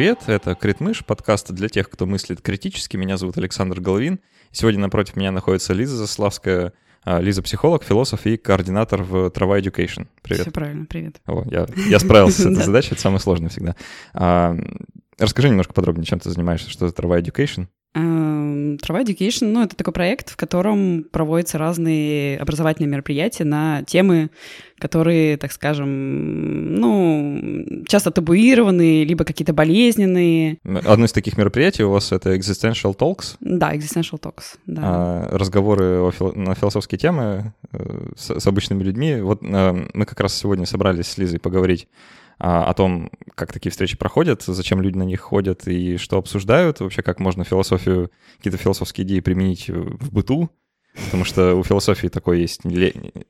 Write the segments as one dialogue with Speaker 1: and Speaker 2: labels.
Speaker 1: привет! Это Критмыш, подкаст для тех, кто мыслит критически. Меня зовут Александр Головин. Сегодня напротив меня находится Лиза Заславская. А, Лиза психолог, философ и координатор в Трава Education. Привет.
Speaker 2: Все правильно, привет.
Speaker 1: О, я, я справился с этой задачей, это самое сложное всегда. А, расскажи немножко подробнее, чем ты занимаешься, что это Трава Education?
Speaker 2: Трава Education, ну, это такой проект, в котором проводятся разные образовательные мероприятия на темы, которые, так скажем, ну, часто табуированные, либо какие-то болезненные.
Speaker 1: Одно из таких мероприятий у вас это Existential Talks?
Speaker 2: Да, Existential Talks, да.
Speaker 1: А, разговоры о фил... на философские темы э, с, с обычными людьми. Вот э, мы как раз сегодня собрались с Лизой поговорить о том, как такие встречи проходят, зачем люди на них ходят и что обсуждают, вообще как можно философию, какие-то философские идеи применить в быту, потому что у философии такой есть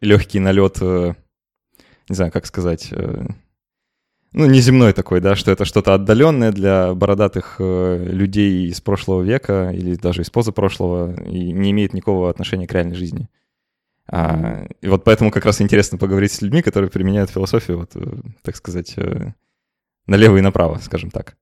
Speaker 1: легкий налет, э, не знаю, как сказать, э, ну, неземной такой, да, что это что-то отдаленное для бородатых э, людей из прошлого века или даже из позапрошлого и не имеет никакого отношения к реальной жизни. А, и вот поэтому как раз интересно поговорить с людьми, которые применяют философию, вот, э, так сказать, э, налево и направо, скажем так.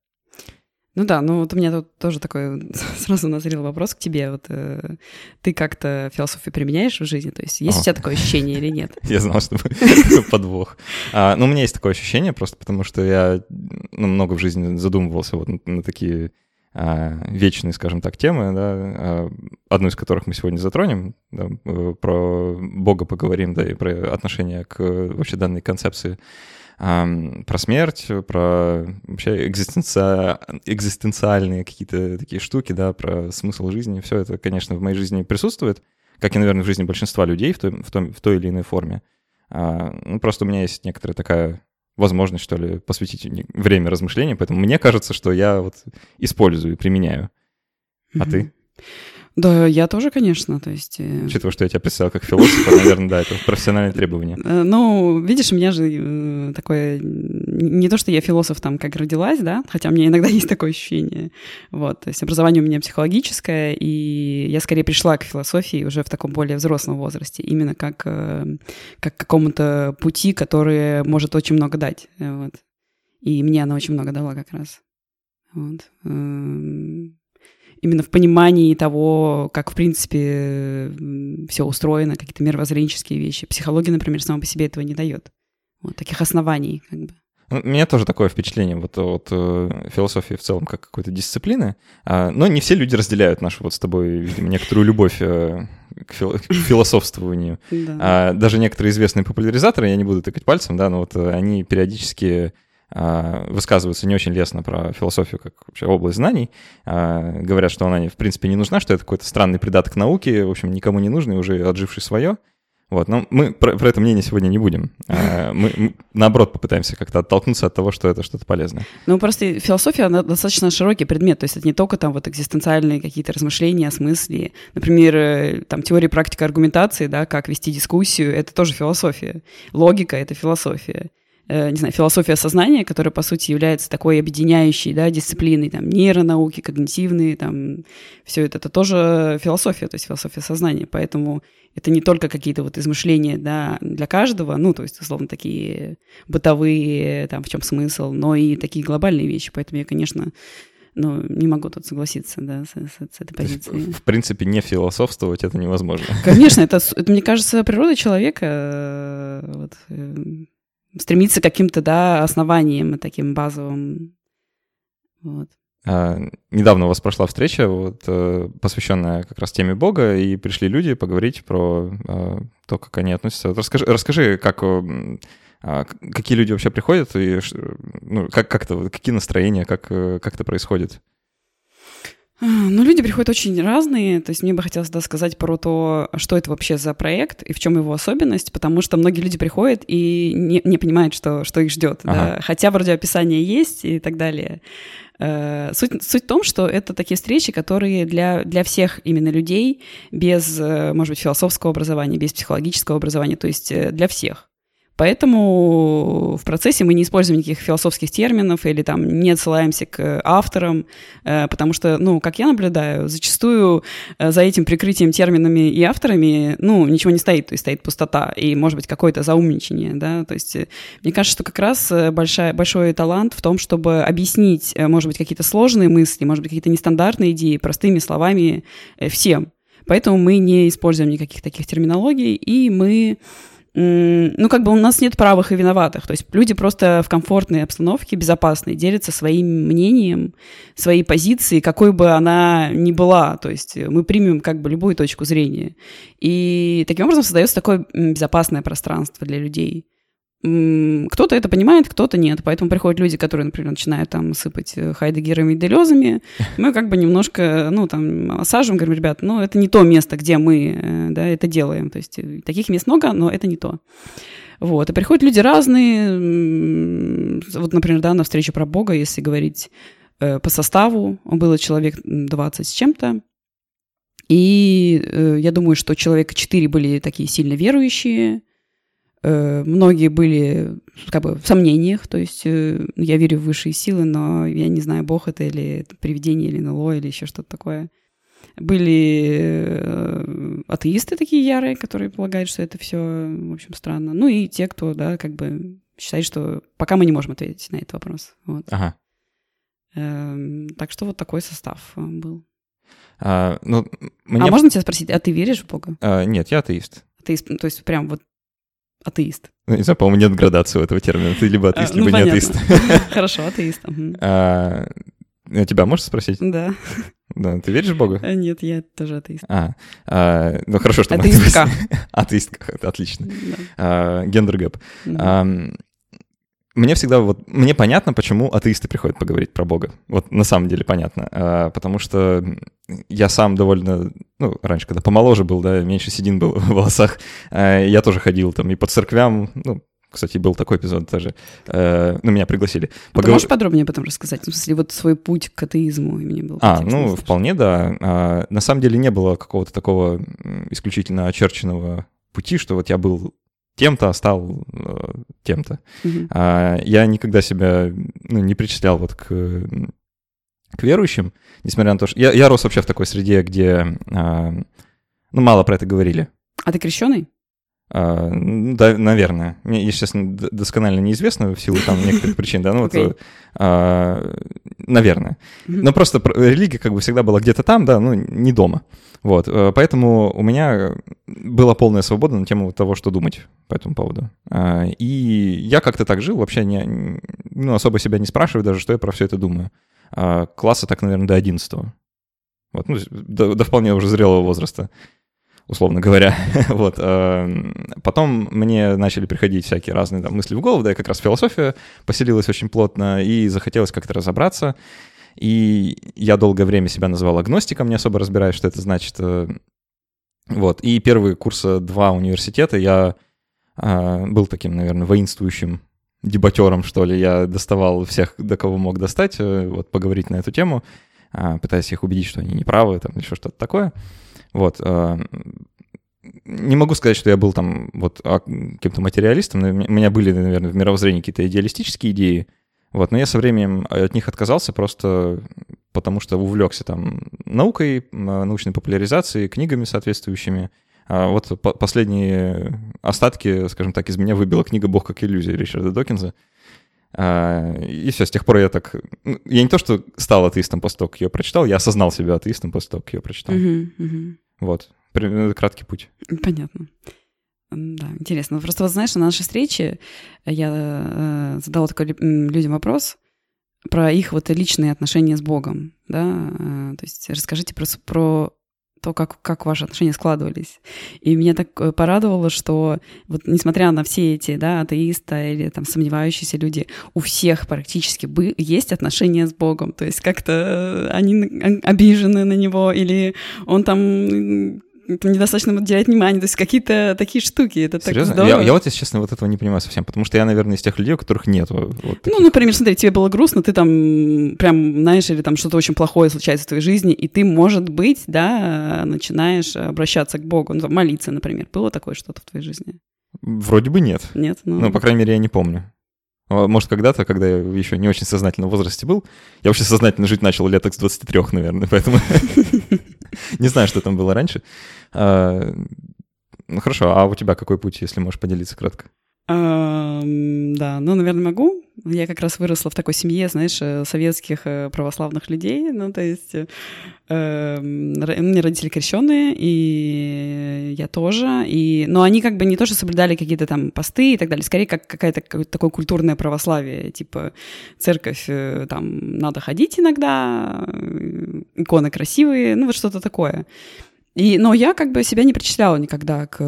Speaker 2: Ну да, ну вот у меня тут тоже такой сразу назрел вопрос к тебе. Вот э, ты как-то философию применяешь в жизни? То есть есть О. у тебя такое ощущение или нет?
Speaker 1: Я знал, что подвох. А, ну, у меня есть такое ощущение, просто потому что я ну, много в жизни задумывался вот на, такие вечные, скажем так, темы, да, а, одну из которых мы сегодня затронем, да, э, про Бога поговорим, да, и про отношение к вообще данной концепции, про смерть, про вообще экзистенци... экзистенциальные какие-то такие штуки, да, про смысл жизни, все это, конечно, в моей жизни присутствует, как и, наверное, в жизни большинства людей в той, в том, в той или иной форме. А, ну, просто у меня есть некоторая такая возможность, что ли, посвятить время размышления, поэтому мне кажется, что я вот использую и применяю. А mm-hmm. ты?
Speaker 2: Да, я тоже, конечно, то есть...
Speaker 1: Э, Учитывая, что я тебя представил как философа, наверное, да, это профессиональное требование.
Speaker 2: Э, ну, видишь, у меня же э, такое... Не то, что я философ там, как родилась, да, хотя у меня иногда есть такое ощущение. Вот, то есть образование у меня психологическое, и я скорее пришла к философии уже в таком более взрослом возрасте, именно как, как к какому-то пути, который может очень много дать, вот. И мне она очень много дала как раз. Вот. Эм, именно в понимании того, как, в принципе, все устроено, какие-то мировоззренческие вещи. Психология, например, сама по себе этого не дает. Вот таких оснований, как бы.
Speaker 1: Ну, у меня тоже такое впечатление вот от э, философии в целом как какой-то дисциплины, э, но не все люди разделяют нашу вот с тобой, видимо, некоторую любовь э, к, фил к философствованию. Да. А, даже некоторые известные популяризаторы, я не буду тыкать пальцем, да, но вот э, они периодически а, высказываются не очень лестно про философию как вообще область знаний, а, говорят, что она, в принципе, не нужна, что это какой-то странный придаток науки, в общем, никому не нужный, уже отживший свое. Вот, но мы про, про это мнение сегодня не будем. А, мы, наоборот, попытаемся как-то оттолкнуться от того, что это что-то полезное.
Speaker 2: Ну, просто философия, она достаточно широкий предмет, то есть это не только там вот экзистенциальные какие-то размышления о смысле. Например, э, там теория практика аргументации, да, как вести дискуссию, это тоже философия. Логика — это философия. Э, не знаю, философия сознания, которая, по сути, является такой объединяющей да, дисциплиной, там, нейронауки, когнитивные, там, все это, это тоже философия, то есть философия сознания, поэтому это не только какие-то вот измышления, да, для каждого, ну, то есть, условно, такие бытовые, там, в чем смысл, но и такие глобальные вещи, поэтому я, конечно, ну, не могу тут согласиться, да, с, с, с этой позицией.
Speaker 1: В, в принципе, не философствовать это невозможно.
Speaker 2: Конечно, это, это мне кажется, природа человека. Э, вот, э, стремиться к каким-то, да, основаниям таким базовым. Вот.
Speaker 1: А, недавно у вас прошла встреча, вот, э, посвященная как раз теме Бога, и пришли люди поговорить про а, то, как они относятся. Расскажи, расскажи, как, а, какие люди вообще приходят, и ну, как, как это, какие настроения, как, э, как это происходит?
Speaker 2: А, ну, люди приходят очень разные. То есть мне бы хотелось да, сказать про то, что это вообще за проект и в чем его особенность, потому что многие люди приходят и не, не понимают, что, что их ждет. Ага. Да? Хотя вроде описание есть и так далее. Э, суть, суть в том, что это такие встречи, которые для, для всех именно людей без, э, может быть, философского образования, без психологического образования, то есть э, для всех. Поэтому в процессе мы не используем никаких философских терминов или там не отсылаемся к авторам, э, потому что, ну, как я наблюдаю, зачастую э, за этим прикрытием терминами и авторами, ну, ничего не стоит, то есть стоит пустота и, может быть, какое-то заумничание, да, то есть мне кажется, что как раз большая, большой талант в том, чтобы объяснить, может быть, какие-то сложные мысли, может быть, какие-то нестандартные идеи простыми словами всем. Поэтому мы не используем никаких таких терминологий, и мы ну, как бы у нас нет правых и виноватых. То есть люди просто в комфортной обстановке, безопасной, делятся своим мнением, своей позицией, какой бы она ни была. То есть мы примем как бы любую точку зрения. И таким образом создается такое безопасное пространство для людей кто-то это понимает, кто-то нет. Поэтому приходят люди, которые, например, начинают там сыпать э, хайдегерами и делезами. Мы как бы немножко, ну, там, осаживаем, говорим, ребят, ну, это не то место, где мы, э, да, это делаем. То есть э, таких мест много, но это не то. Вот. И приходят люди разные. Вот, например, да, на встречу про Бога, если говорить по составу, было человек 20 с чем-то. И я думаю, что человека 4 были такие сильно верующие, многие были как бы в сомнениях, то есть э, я верю в высшие силы, но я не знаю, Бог это или это привидение, или НЛО, или еще что-то такое. Были э, атеисты такие ярые, которые полагают, что это все, в общем, странно. Ну и те, кто, да, как бы считает, что пока мы не можем ответить на этот вопрос. Вот.
Speaker 1: Ага.
Speaker 2: Эм, так что вот такой состав был.
Speaker 1: А, ну, мне...
Speaker 2: а можно тебя спросить, а ты веришь в Бога?
Speaker 1: А, нет, я атеист.
Speaker 2: Атеист, то есть прям вот атеист.
Speaker 1: Ну, не знаю, по-моему, нет градации у этого термина. Ты либо атеист, а, ну, либо понятно. не атеист.
Speaker 2: Хорошо, атеист.
Speaker 1: А, тебя можешь спросить?
Speaker 2: Да.
Speaker 1: Да, ты веришь в Бога?
Speaker 2: А, нет, я тоже атеист.
Speaker 1: А, а ну хорошо, что
Speaker 2: Атеистка.
Speaker 1: Атеистка, отлично. Да. А, гендер гэп. Да мне всегда вот, мне понятно, почему атеисты приходят поговорить про Бога. Вот на самом деле понятно. А, потому что я сам довольно, ну, раньше, когда помоложе был, да, меньше седин был в волосах, а, я тоже ходил там и по церквям, ну, кстати, был такой эпизод тоже. Э, ну, меня пригласили.
Speaker 2: А ты можешь подробнее об этом рассказать? В смысле, вот свой путь к атеизму мне был.
Speaker 1: А, ну, вполне, да. А, на самом деле не было какого-то такого исключительно очерченного пути, что вот я был тем-то, а стал э, тем-то. Mm-hmm. А, я никогда себя ну, не причислял вот к, к верующим, несмотря на то, что... Я, я рос вообще в такой среде, где а, ну, мало про это говорили.
Speaker 2: А ты крещеный?
Speaker 1: А, да, наверное. Мне, естественно, досконально неизвестно в силу там некоторых причин, да, ну okay. вот, а, наверное. Но просто религия как бы всегда была где-то там, да, ну, не дома. Вот, э, поэтому у меня была полная свобода на тему того, что думать по этому поводу. А, и я как-то так жил, вообще не, ну, особо себя не спрашиваю даже, что я про все это думаю. А, класса так, наверное, до 11 Вот, ну, до, до вполне уже зрелого возраста, условно говоря. вот. А, потом мне начали приходить всякие разные там, мысли в голову, да, и как раз философия поселилась очень плотно, и захотелось как-то разобраться. И я долгое время себя называл агностиком, не особо разбираюсь, что это значит. Э, вот. И первые курсы два университета я э, был таким, наверное, воинствующим дебатером, что ли. Я доставал всех, до кого мог достать, э, вот, поговорить на эту тему, пытаясь их убедить, что они неправы, там, еще что-то такое. Вот. Э, не могу сказать, что я был там вот а, каким-то материалистом, у меня были, наверное, в мировоззрении какие-то идеалистические идеи, вот, но я со временем от них отказался просто потому, что увлекся там наукой, научной популяризацией, книгами соответствующими. А вот последние остатки, скажем так, из меня выбила книга «Бог как иллюзия» Ричарда Докинза. А, и все, с тех пор я так... Ну, я не то, что стал атеистом после того, как ее прочитал, я осознал себя атеистом после того, как ее прочитал.
Speaker 2: Uh-huh, uh-huh.
Speaker 1: Вот. Краткий путь.
Speaker 2: Понятно. Да, интересно. Просто вот знаешь, на нашей встрече я э, задала такой людям вопрос про их вот личные отношения с Богом, да, э, то есть расскажите про, про то, как, как ваши отношения складывались. И меня так э, порадовало, что вот несмотря на все эти, да, атеисты или там сомневающиеся люди, у всех практически бы, есть отношения с Богом. То есть как-то они обижены на него, или он там недостаточно уделять внимания, то есть какие-то такие штуки, это Серьезно? так здорово.
Speaker 1: Я, я вот, если честно, вот этого не понимаю совсем, потому что я, наверное, из тех людей, у которых нет вот
Speaker 2: Ну, например, смотри, тебе было грустно, ты там прям, знаешь, или там что-то очень плохое случается в твоей жизни, и ты, может быть, да, начинаешь обращаться к Богу, ну, молиться, например. Было такое что-то в твоей жизни?
Speaker 1: Вроде бы нет.
Speaker 2: Нет?
Speaker 1: Ну, ну по крайней мере, я не помню. А, может, когда-то, когда я еще не очень сознательном возрасте был, я вообще сознательно жить начал лет с 23, наверное, поэтому не знаю, что там было раньше. А, ну хорошо, а у тебя какой путь, если можешь поделиться кратко?
Speaker 2: Да, ну, наверное, могу. Я как раз выросла в такой семье, знаешь, э, советских э, православных людей. Ну, то есть э, эм, у меня родители крещенные, и я тоже. И, но они как бы не тоже соблюдали какие-то там посты и так далее. Скорее, как какое-то такое культурное православие. Типа церковь, там, надо ходить иногда, иконы красивые, ну, вот что-то такое. И, но я как бы себя не причисляла никогда к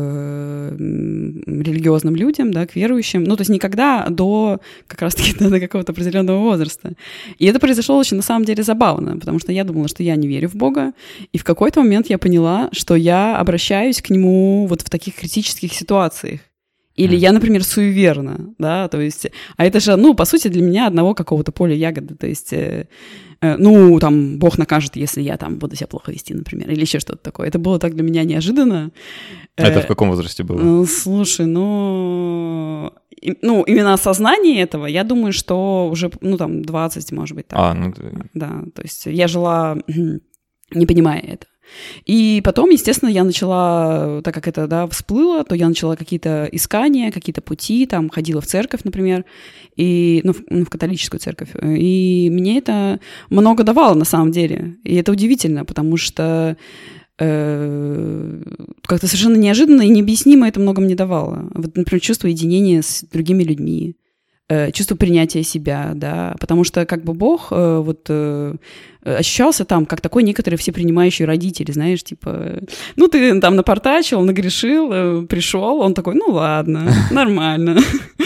Speaker 2: религиозным людям, да, к верующим. Ну, то есть никогда до как раз-таки до какого-то определенного возраста. И это произошло очень на самом деле забавно, потому что я думала, что я не верю в Бога. И в какой-то момент я поняла, что я обращаюсь к нему вот в таких критических ситуациях. Или я, например, суеверна, да, то есть, а это же, ну, по сути, для меня одного какого-то поля ягоды, то есть, э, э, ну, там, Бог накажет, если я там буду себя плохо вести, например, или еще что-то такое. Это было так для меня неожиданно.
Speaker 1: А это в каком возрасте было?
Speaker 2: Ну, слушай, ну, ну, именно осознание этого, я думаю, что уже, ну, там, 20, может быть, так.
Speaker 1: А, ну...
Speaker 2: Да, то есть я жила, не понимая это. И потом, естественно, я начала, так как это, да, всплыло, то я начала какие-то искания, какие-то пути, там, ходила в церковь, например, и, ну, в, ну, в католическую церковь. И мне это много давало, на самом деле. И это удивительно, потому что э, как-то совершенно неожиданно и необъяснимо это много мне давало. Вот, например, чувство единения с другими людьми, чувство принятия себя, да, потому что как бы Бог э, вот э, ощущался там как такой некоторый всепринимающий родитель, знаешь, типа, ну ты там напортачил, нагрешил, пришел, он такой, ну ладно, нормально,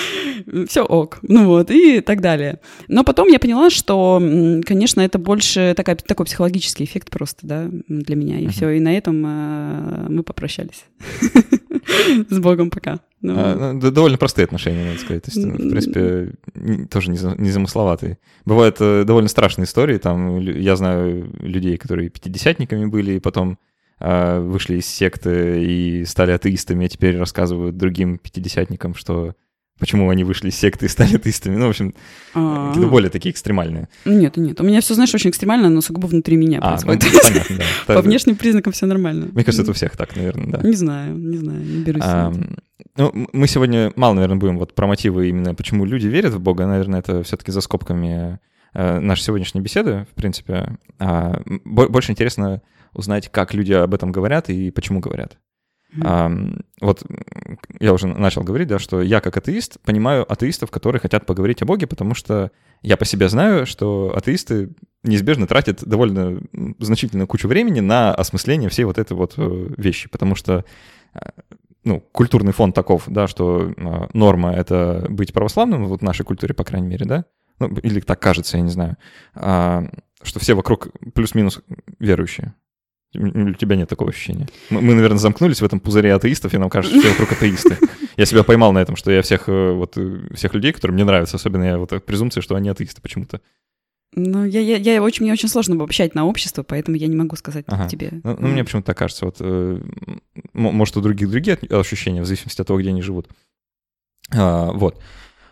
Speaker 2: все ок, ну вот, и так далее. Но потом я поняла, что, конечно, это больше такая, такой психологический эффект просто, да, для меня, и все, и на этом мы попрощались с Богом пока.
Speaker 1: Ну... А, ну, довольно простые отношения, надо сказать. То есть, в принципе, тоже незамысловатые. Бывают э, довольно страшные истории. Там я знаю людей, которые пятидесятниками были, и потом э, вышли из секты и стали атеистами, а теперь рассказывают другим пятидесятникам, что почему они вышли из секты и стали атеистами. Ну, в общем, а. какие-то более такие экстремальные.
Speaker 2: Нет, нет. У меня все, знаешь, очень экстремально, но сугубо внутри меня а, происходит. Ну, понятно, да. По внешним признакам все нормально.
Speaker 1: Мне кажется, это у всех так, наверное, да.
Speaker 2: Не знаю, не знаю, не берусь. А,
Speaker 1: ну, мы сегодня мало, наверное, будем вот про мотивы именно, почему люди верят в Бога. Наверное, это все-таки за скобками э, нашей сегодняшней беседы, в принципе. А, больше интересно узнать, как люди об этом говорят и почему говорят. А, вот я уже начал говорить, да, что я как атеист понимаю атеистов, которые хотят поговорить о Боге, потому что я по себе знаю, что атеисты неизбежно тратят довольно значительную кучу времени на осмысление всей вот этой вот э, вещи, потому что э, ну, культурный фон таков, да, что э, норма — это быть православным, вот в нашей культуре, по крайней мере, да, ну, или так кажется, я не знаю, а, что все вокруг плюс-минус верующие. У тебя нет такого ощущения. Мы, мы, наверное, замкнулись в этом пузыре атеистов, и нам кажется, что все вокруг атеисты. Я себя поймал на этом, что я всех, э, вот, э, всех людей, которые мне нравятся, особенно я вот презумпция, что они атеисты почему-то.
Speaker 2: Ну, я, я, я очень, мне очень сложно обобщать на общество, поэтому я не могу сказать ага. тебе.
Speaker 1: Ну, ну, мне почему-то так кажется. Вот, э, может, у других другие ощущения, в зависимости от того, где они живут. А, вот.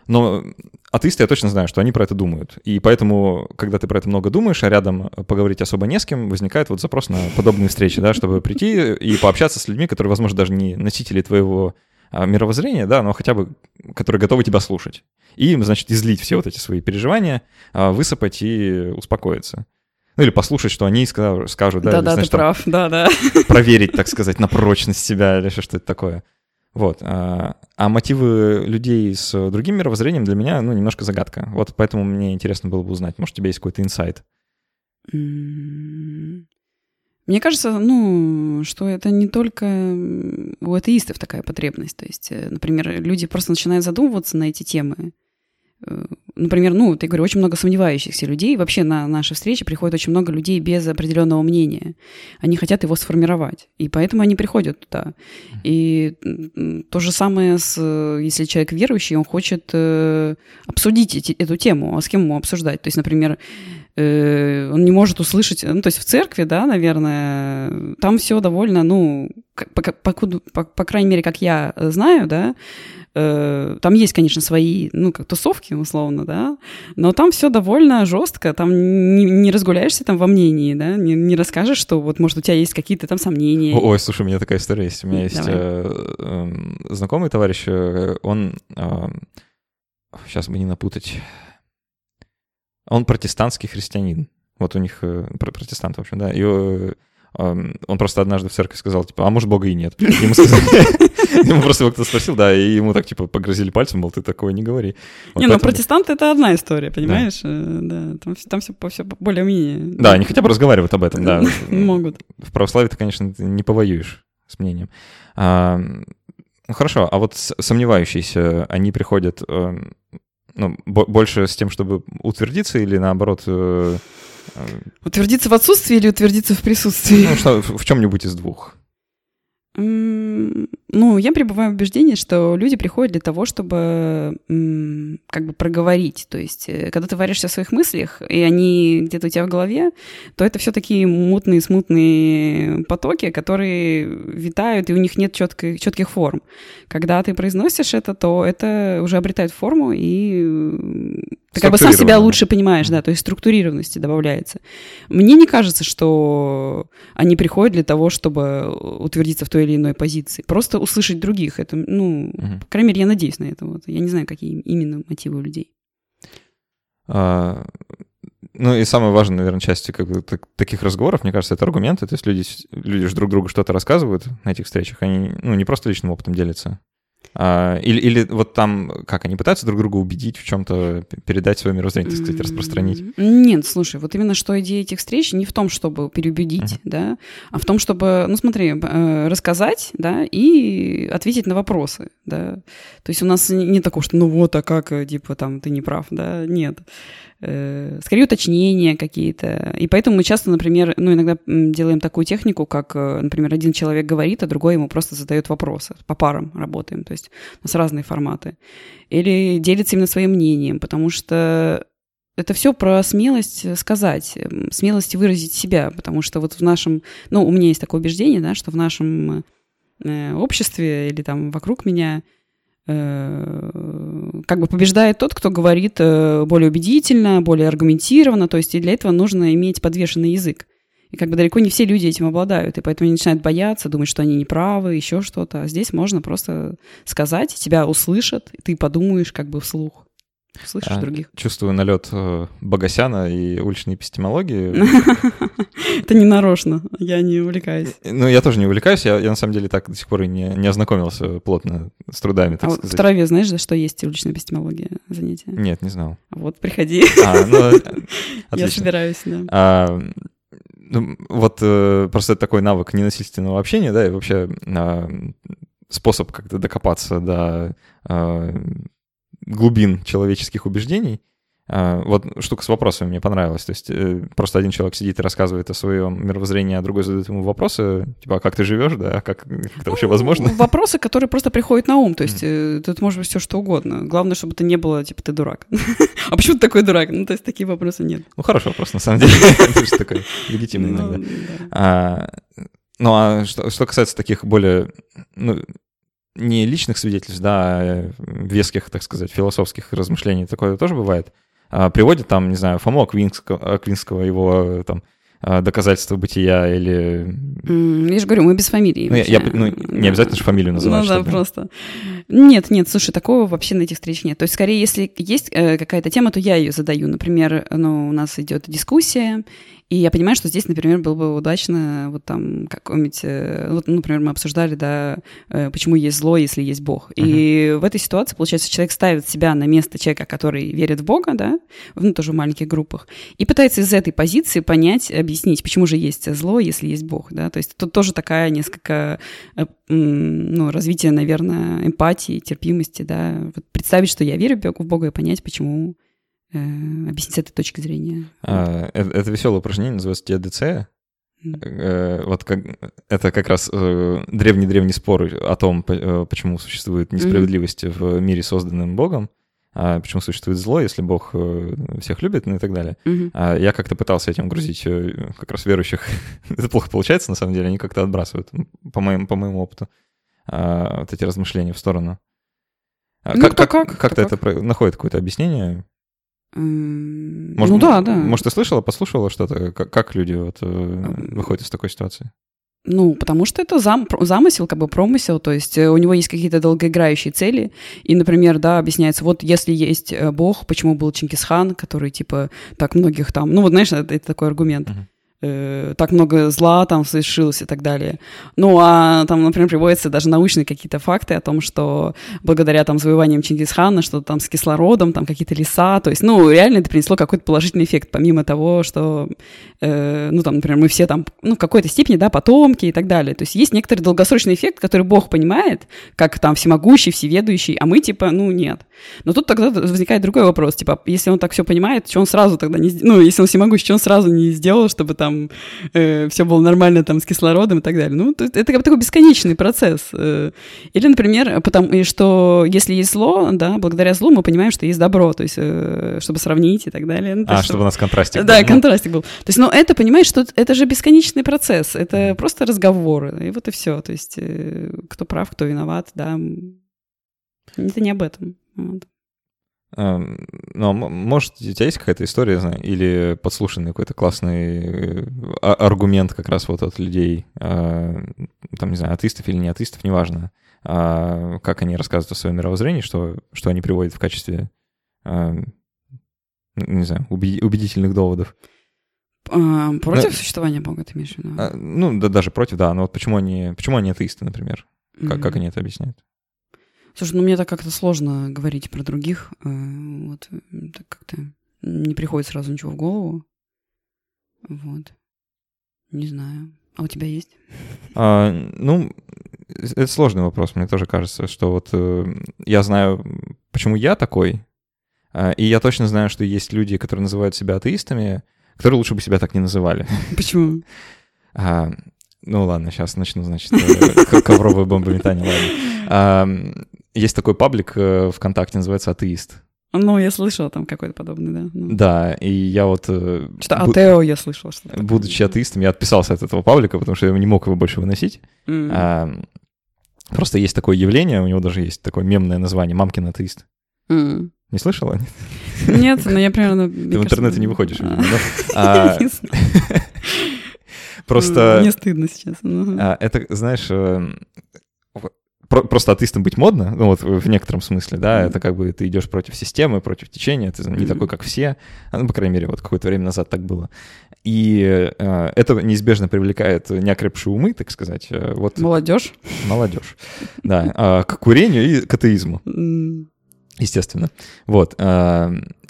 Speaker 1: Но атеисты я точно знаю, что они про это думают. И поэтому, когда ты про это много думаешь, а рядом поговорить особо не с кем, возникает вот запрос на подобные встречи, да, чтобы прийти и пообщаться с людьми, которые, возможно, даже не носители твоего а, мировоззрения, да, но хотя бы которые готовы тебя слушать. И значит, излить все вот эти свои переживания, а, высыпать и успокоиться. Ну или послушать, что они скажут, да.
Speaker 2: Да-да, ты прав, да-да.
Speaker 1: Проверить, так сказать, на прочность себя или что-то такое. Вот. А, а мотивы людей с другим мировоззрением для меня, ну, немножко загадка. Вот поэтому мне интересно было бы узнать. Может, у тебя есть какой-то инсайт?
Speaker 2: Мне кажется, ну, что это не только у атеистов такая потребность. То есть, э, например, люди просто начинают задумываться на эти темы. Например, ну, ты говорю, очень много сомневающихся людей. Вообще на наши встречи приходит очень много людей без определенного мнения. Они хотят его сформировать. И поэтому они приходят туда. И то же самое, с, если человек верующий, он хочет э, обсудить эти, эту тему. А с кем ему обсуждать? То есть, например, э, он не может услышать... Ну, то есть в церкви, да, наверное, там все довольно, ну, по, по, по, по крайней мере, как я знаю, да, э, там есть, конечно, свои, ну, как тусовки, условно, да, но там все довольно жестко, там не, не разгуляешься там во мнении, да, не, не расскажешь, что вот, может, у тебя есть какие-то там сомнения.
Speaker 1: Ой, слушай, у меня такая история есть. У меня есть э, э, знакомый товарищ, э, он, э, сейчас бы не напутать, он протестантский христианин. Вот у них э, протестант, в общем, да. И э, он просто однажды в церкви сказал, типа, а может, Бога и нет. Ему сказали, ему просто его кто спросил, да, и ему так, типа, погрозили пальцем, мол, ты такое не говори.
Speaker 2: Не, ну протестанты — это одна история, понимаешь? Да, э, там все более-менее.
Speaker 1: Да, они хотя бы разговаривают об этом, да.
Speaker 2: Могут.
Speaker 1: В православии ты, конечно, не повоюешь с мнением. Ну, хорошо, а вот сомневающиеся, они приходят ну, больше с тем, чтобы утвердиться или наоборот э,
Speaker 2: Утвердиться в отсутствии или утвердиться в присутствии?
Speaker 1: Ну, что, в чем-нибудь из двух.
Speaker 2: Ну, я пребываю в убеждении, что люди приходят для того, чтобы как бы проговорить. То есть, э, когда ты варишься в своих мыслях, и они где-то у тебя в голове, то это все такие мутные, смутные потоки, которые витают, и у них нет четких, четких форм. Когда ты произносишь это, то это уже обретает форму, и ты как бы сам себя лучше понимаешь, да, то есть структурированности добавляется. Мне не кажется, что они приходят для того, чтобы утвердиться в той или иной позиции. Просто услышать других. Это, ну, угу. по крайней мере, я надеюсь на это. Вот. Я не знаю, какие именно мотивы у людей.
Speaker 1: А, ну и самая важная, наверное, часть как бы, так, таких разговоров, мне кажется, это аргументы. То есть люди, люди же друг другу что-то рассказывают на этих встречах. Они ну, не просто личным опытом делятся. А, или, или вот там, как, они пытаются друг друга убедить в чем-то, передать свое мировоззрение, так сказать, распространить?
Speaker 2: Нет, слушай, вот именно что идея этих встреч не в том, чтобы переубедить, uh-huh. да, а в том, чтобы, ну смотри, э, рассказать, да, и ответить на вопросы, да. То есть у нас не такого, что ну вот, а как, э, типа, там, ты не прав, да, нет. Э, скорее уточнения какие-то. И поэтому мы часто, например, ну, иногда делаем такую технику, как, э, например, один человек говорит, а другой ему просто задает вопросы. По парам работаем, то есть у нас разные форматы. Или делится именно своим мнением, потому что это все про смелость сказать, смелость выразить себя, потому что вот в нашем, ну, у меня есть такое убеждение, да, что в нашем э, обществе или там вокруг меня Э, как бы побеждает тот, кто говорит э, более убедительно, более аргументированно, то есть и для этого нужно иметь подвешенный язык. И как бы далеко не все люди этим обладают, и поэтому они начинают бояться, думать, что они неправы, еще что-то. А здесь можно просто сказать, тебя услышат, и ты подумаешь как бы вслух. Слышишь а, других?
Speaker 1: Чувствую налет э, Богосяна и уличной эпистемологии.
Speaker 2: Это не нарочно, я не увлекаюсь.
Speaker 1: Ну, я тоже не увлекаюсь, я, я на самом деле так до сих пор и не, не ознакомился плотно с трудами, так
Speaker 2: а
Speaker 1: сказать.
Speaker 2: в Траве знаешь, за что есть уличная эпистемология занятия?
Speaker 1: Нет, не знал.
Speaker 2: Вот, приходи.
Speaker 1: А, ну,
Speaker 2: Я собираюсь, да.
Speaker 1: А, ну, вот э, просто такой навык ненасильственного общения, да, и вообще а, способ как-то докопаться до глубин человеческих убеждений. А, вот штука с вопросами мне понравилась. То есть э, просто один человек сидит и рассказывает о своем мировоззрении, а другой задает ему вопросы, типа, а как ты живешь, да, а как, это вообще возможно?
Speaker 2: Ну, вопросы, которые просто приходят на ум. То есть mm. тут может быть все что угодно. Главное, чтобы это не было, типа, ты дурак. а почему ты такой дурак? Ну, то есть такие вопросы нет.
Speaker 1: Ну, хороший вопрос, на самом деле. Это такой легитимный ну, иногда. А, ну, а что касается таких более, ну, не личных свидетельств, да, а веских, так сказать, философских размышлений, такое тоже бывает. А, приводят там, не знаю, Фому Аквинского, Аквинского его там а, доказательства бытия или...
Speaker 2: Я же говорю, мы без фамилии.
Speaker 1: Ну, я, я, ну не обязательно же фамилию называть.
Speaker 2: Ну да, просто. Нет, нет, слушай, такого вообще на этих встречах нет. То есть, скорее, если есть э, какая-то тема, то я ее задаю. Например, ну, у нас идет дискуссия, и я понимаю, что здесь, например, было бы удачно вот там какой-нибудь... Э, вот, ну, например, мы обсуждали, да, э, почему есть зло, если есть Бог. Uh-huh. И в этой ситуации, получается, человек ставит себя на место человека, который верит в Бога, да, ну, тоже в маленьких группах, и пытается из этой позиции понять, объяснить, почему же есть зло, если есть Бог, да. То есть тут тоже такая несколько, э, ну, развитие, наверное, эмпатии, терпимости, да. Вот представить, что я верю в Бога, и понять, почему объяснить с этой точки зрения.
Speaker 1: А, это, это веселое упражнение, называется теодицея. Mm. Вот как, это как раз э, древний-древний спор о том, почему существует несправедливость mm-hmm. в мире, созданном Богом. а, почему существует зло, если Бог э, всех любит, ну и так далее.
Speaker 2: Мгм.
Speaker 1: А Я как-то пытался этим грузить э, как раз верующих. Это плохо получается, на самом деле, они как-то отбрасывают, по моему, по моему опыту, а, вот эти размышления в сторону. А
Speaker 2: Ну, кто как,
Speaker 1: Как-то
Speaker 2: кто
Speaker 1: это находит какое-то объяснение? Может,
Speaker 2: ну да, да.
Speaker 1: Может, ты слышала, послушала что-то? Как, как люди вот, э, выходят из такой ситуации?
Speaker 2: Ну, потому что это зам, замысел, как бы промысел, то есть э, у него есть какие-то долгоиграющие цели, и, например, да, объясняется, вот если есть э, бог, почему был Чингисхан, который, типа, так многих там, ну, вот, знаешь, это, это такой аргумент,
Speaker 1: Мгм.
Speaker 2: Э, так много зла там совершилось и так далее. Ну, а там, например, приводятся даже научные какие-то факты о том, что благодаря там завоеваниям Чингисхана, что там с кислородом, там какие-то леса, то есть, ну, реально это принесло какой-то положительный эффект, помимо того, что, э, ну, там, например, мы все там, ну, в какой-то степени, да, потомки и так далее. То есть есть некоторый долгосрочный эффект, который Бог понимает, как там всемогущий, всеведущий, а мы, типа, ну, нет. Но тут тогда возникает другой вопрос, типа, если он так все понимает, что он сразу тогда не... Ну, если он всемогущий, что он сразу не сделал, чтобы там все было нормально там с кислородом и так далее. Ну, то это как бы такой бесконечный процесс. Э, Или, например, потому что если есть зло, да, благодаря злу мы понимаем, что есть добро, то есть э, чтобы сравнить и так далее. Ну,
Speaker 1: А,
Speaker 2: есть,
Speaker 1: чтобы у нас контрастик
Speaker 2: да,
Speaker 1: был. Ну,
Speaker 2: контрастик был. То есть, ну, это, понимаешь, что это же бесконечный процесс, это просто разговоры, и вот и все. То есть, э, кто прав, кто виноват, да. Это не об этом. Вот.
Speaker 1: Эм, Ну, а может, у тебя есть какая-то история, знаю, или подслушанный какой-то классный э, а- аргумент как раз вот от людей, э, там, не знаю, атеистов или не атеистов, неважно, а, как они рассказывают о своем мировоззрении, что, что они приводят в качестве, не знаю, убеди- убедительных доводов.
Speaker 2: А, против
Speaker 1: Да.
Speaker 2: существования Бога, ты имеешь в виду?
Speaker 1: А, Ну, да, даже против, да, но вот почему они, почему они атеисты, например? Как, как
Speaker 2: Мгм.
Speaker 1: они это объясняют?
Speaker 2: Слушай, ну мне так как-то сложно говорить про других. э, Вот э, так как-то не приходит сразу ничего в голову. Вот. Не знаю. А у тебя есть?
Speaker 1: А, ну, это сложный вопрос, мне тоже кажется, что вот э, я знаю, почему я такой, а, и я точно знаю, что есть люди, которые называют себя атеистами, которые лучше бы себя так не называли.
Speaker 2: Почему?
Speaker 1: А, ну ладно, сейчас начну, значит, э, ковровое бомбометание, ладно. Есть такой паблик э, ВКонтакте, называется «Атеист».
Speaker 2: Ну, я слышала там какой-то подобный, да. Ну.
Speaker 1: Да, и я вот... э,
Speaker 2: Что-то Атео я слышала. Что.
Speaker 1: Будучи атеистом, я отписался от этого паблика, потому что я не мог его больше выносить.
Speaker 2: М.
Speaker 1: А, Просто есть такое явление, у него даже есть такое мемное название «Мамкин атеист».
Speaker 2: М.
Speaker 1: Не слышала?
Speaker 2: Нет, но я примерно...
Speaker 1: Ты в интернете не выходишь, видимо, да? Просто
Speaker 2: Мне стыдно сейчас. ну.
Speaker 1: а, это, знаешь, э, про- просто атеистом быть модно, ну вот в некотором смысле, да, это как бы ты идешь против системы, против течения, ты не такой, как все, А, ну, по крайней мере, вот какое-то время назад так было. И э, это неизбежно привлекает неокрепшие умы, так сказать, э, вот
Speaker 2: Молодежь.
Speaker 1: молодежь, да, а, к курению и к атеизму. Естественно. Вот.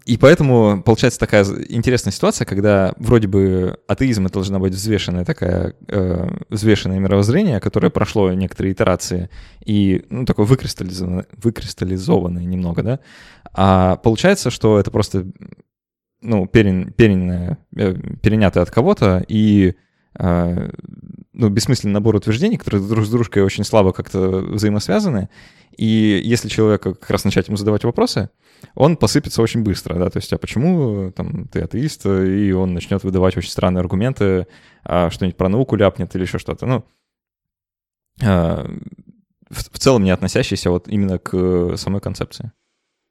Speaker 1: И поэтому получается такая интересная ситуация, когда вроде бы атеизм это должна быть взвешенная такая, э, взвешенное мировоззрение, которое прошло некоторые итерации и, ну, такое выкристаллизованное, выкристаллизованное немного, да, а получается, что это просто, ну, перен, перенятое, э, перенятое от кого-то и ну, бессмысленный набор утверждений, которые друг с дружкой очень слабо как-то взаимосвязаны, и если человека как раз начать ему задавать вопросы, он посыпется очень быстро, да, то есть, а почему там ты атеист, и он начнет выдавать очень странные аргументы, а, что-нибудь про науку ляпнет или еще что-то, ну, а, в, в целом не относящиеся вот именно к самой концепции.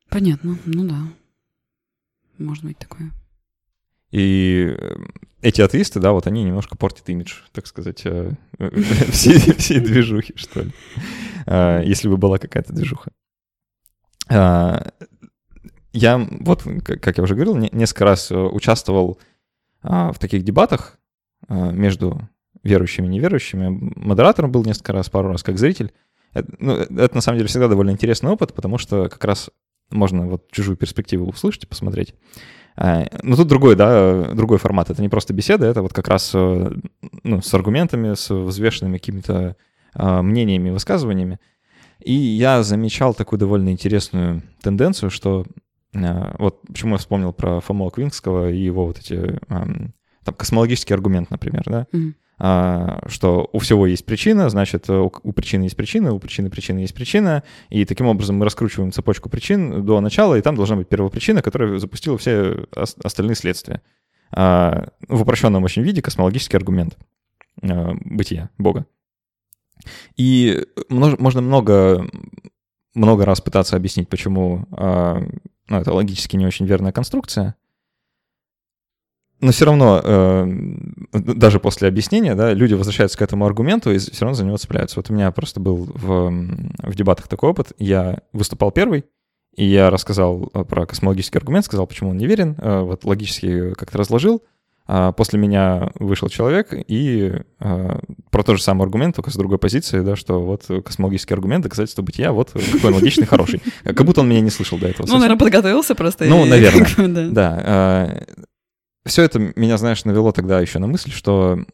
Speaker 2: Понятно, ну да. Может быть такое.
Speaker 1: И эти атеисты, да, вот они немножко портят имидж, так сказать, э, всей, движухи, что ли, А, если бы была какая-то движуха. А, Я вот, как я уже говорил, не- несколько раз э, участвовал в таких дебатах между верующими и неверующими. Модератором был несколько раз, пару раз как зритель. Это, ну, это на самом деле всегда довольно интересный опыт, потому что как раз можно вот чужую перспективу услышать и посмотреть. А, Но тут другой, да, другой формат. Это не просто беседа, это вот как раз э, ну, с аргументами, с взвешенными какими-то а, мнениями, высказываниями. И я замечал такую довольно интересную тенденцию, что вот почему я вспомнил про Фому Аквинского и его вот эти ам, там космологический аргумент, например, да,
Speaker 2: Мгм.
Speaker 1: А, что у всего есть причина, значит, у причины есть причина, у причины причины есть причина, и таким образом мы раскручиваем цепочку причин до начала, и там должна быть первопричина, которая запустила все остальные следствия. А, в упрощенном очень виде космологический аргумент бытия Бога. И можно много, много раз пытаться объяснить, почему ну, это логически не очень верная конструкция, но все равно, э, даже после объяснения, да, люди возвращаются к этому аргументу и все равно за него цепляются. Вот у меня просто был в, в дебатах такой опыт. Я выступал первый, и я рассказал э, про космологический аргумент, сказал, почему он неверен, э, вот логически как-то разложил. А после меня вышел человек и э, про тот же самый аргумент, только с другой позиции, да, что вот космологический аргумент, доказательство бытия, вот какой он логичный, хороший. Как будто он меня не слышал до этого.
Speaker 2: Ну, наверное, подготовился просто.
Speaker 1: Ну, наверное, да все это меня, знаешь, навело тогда еще на мысль, что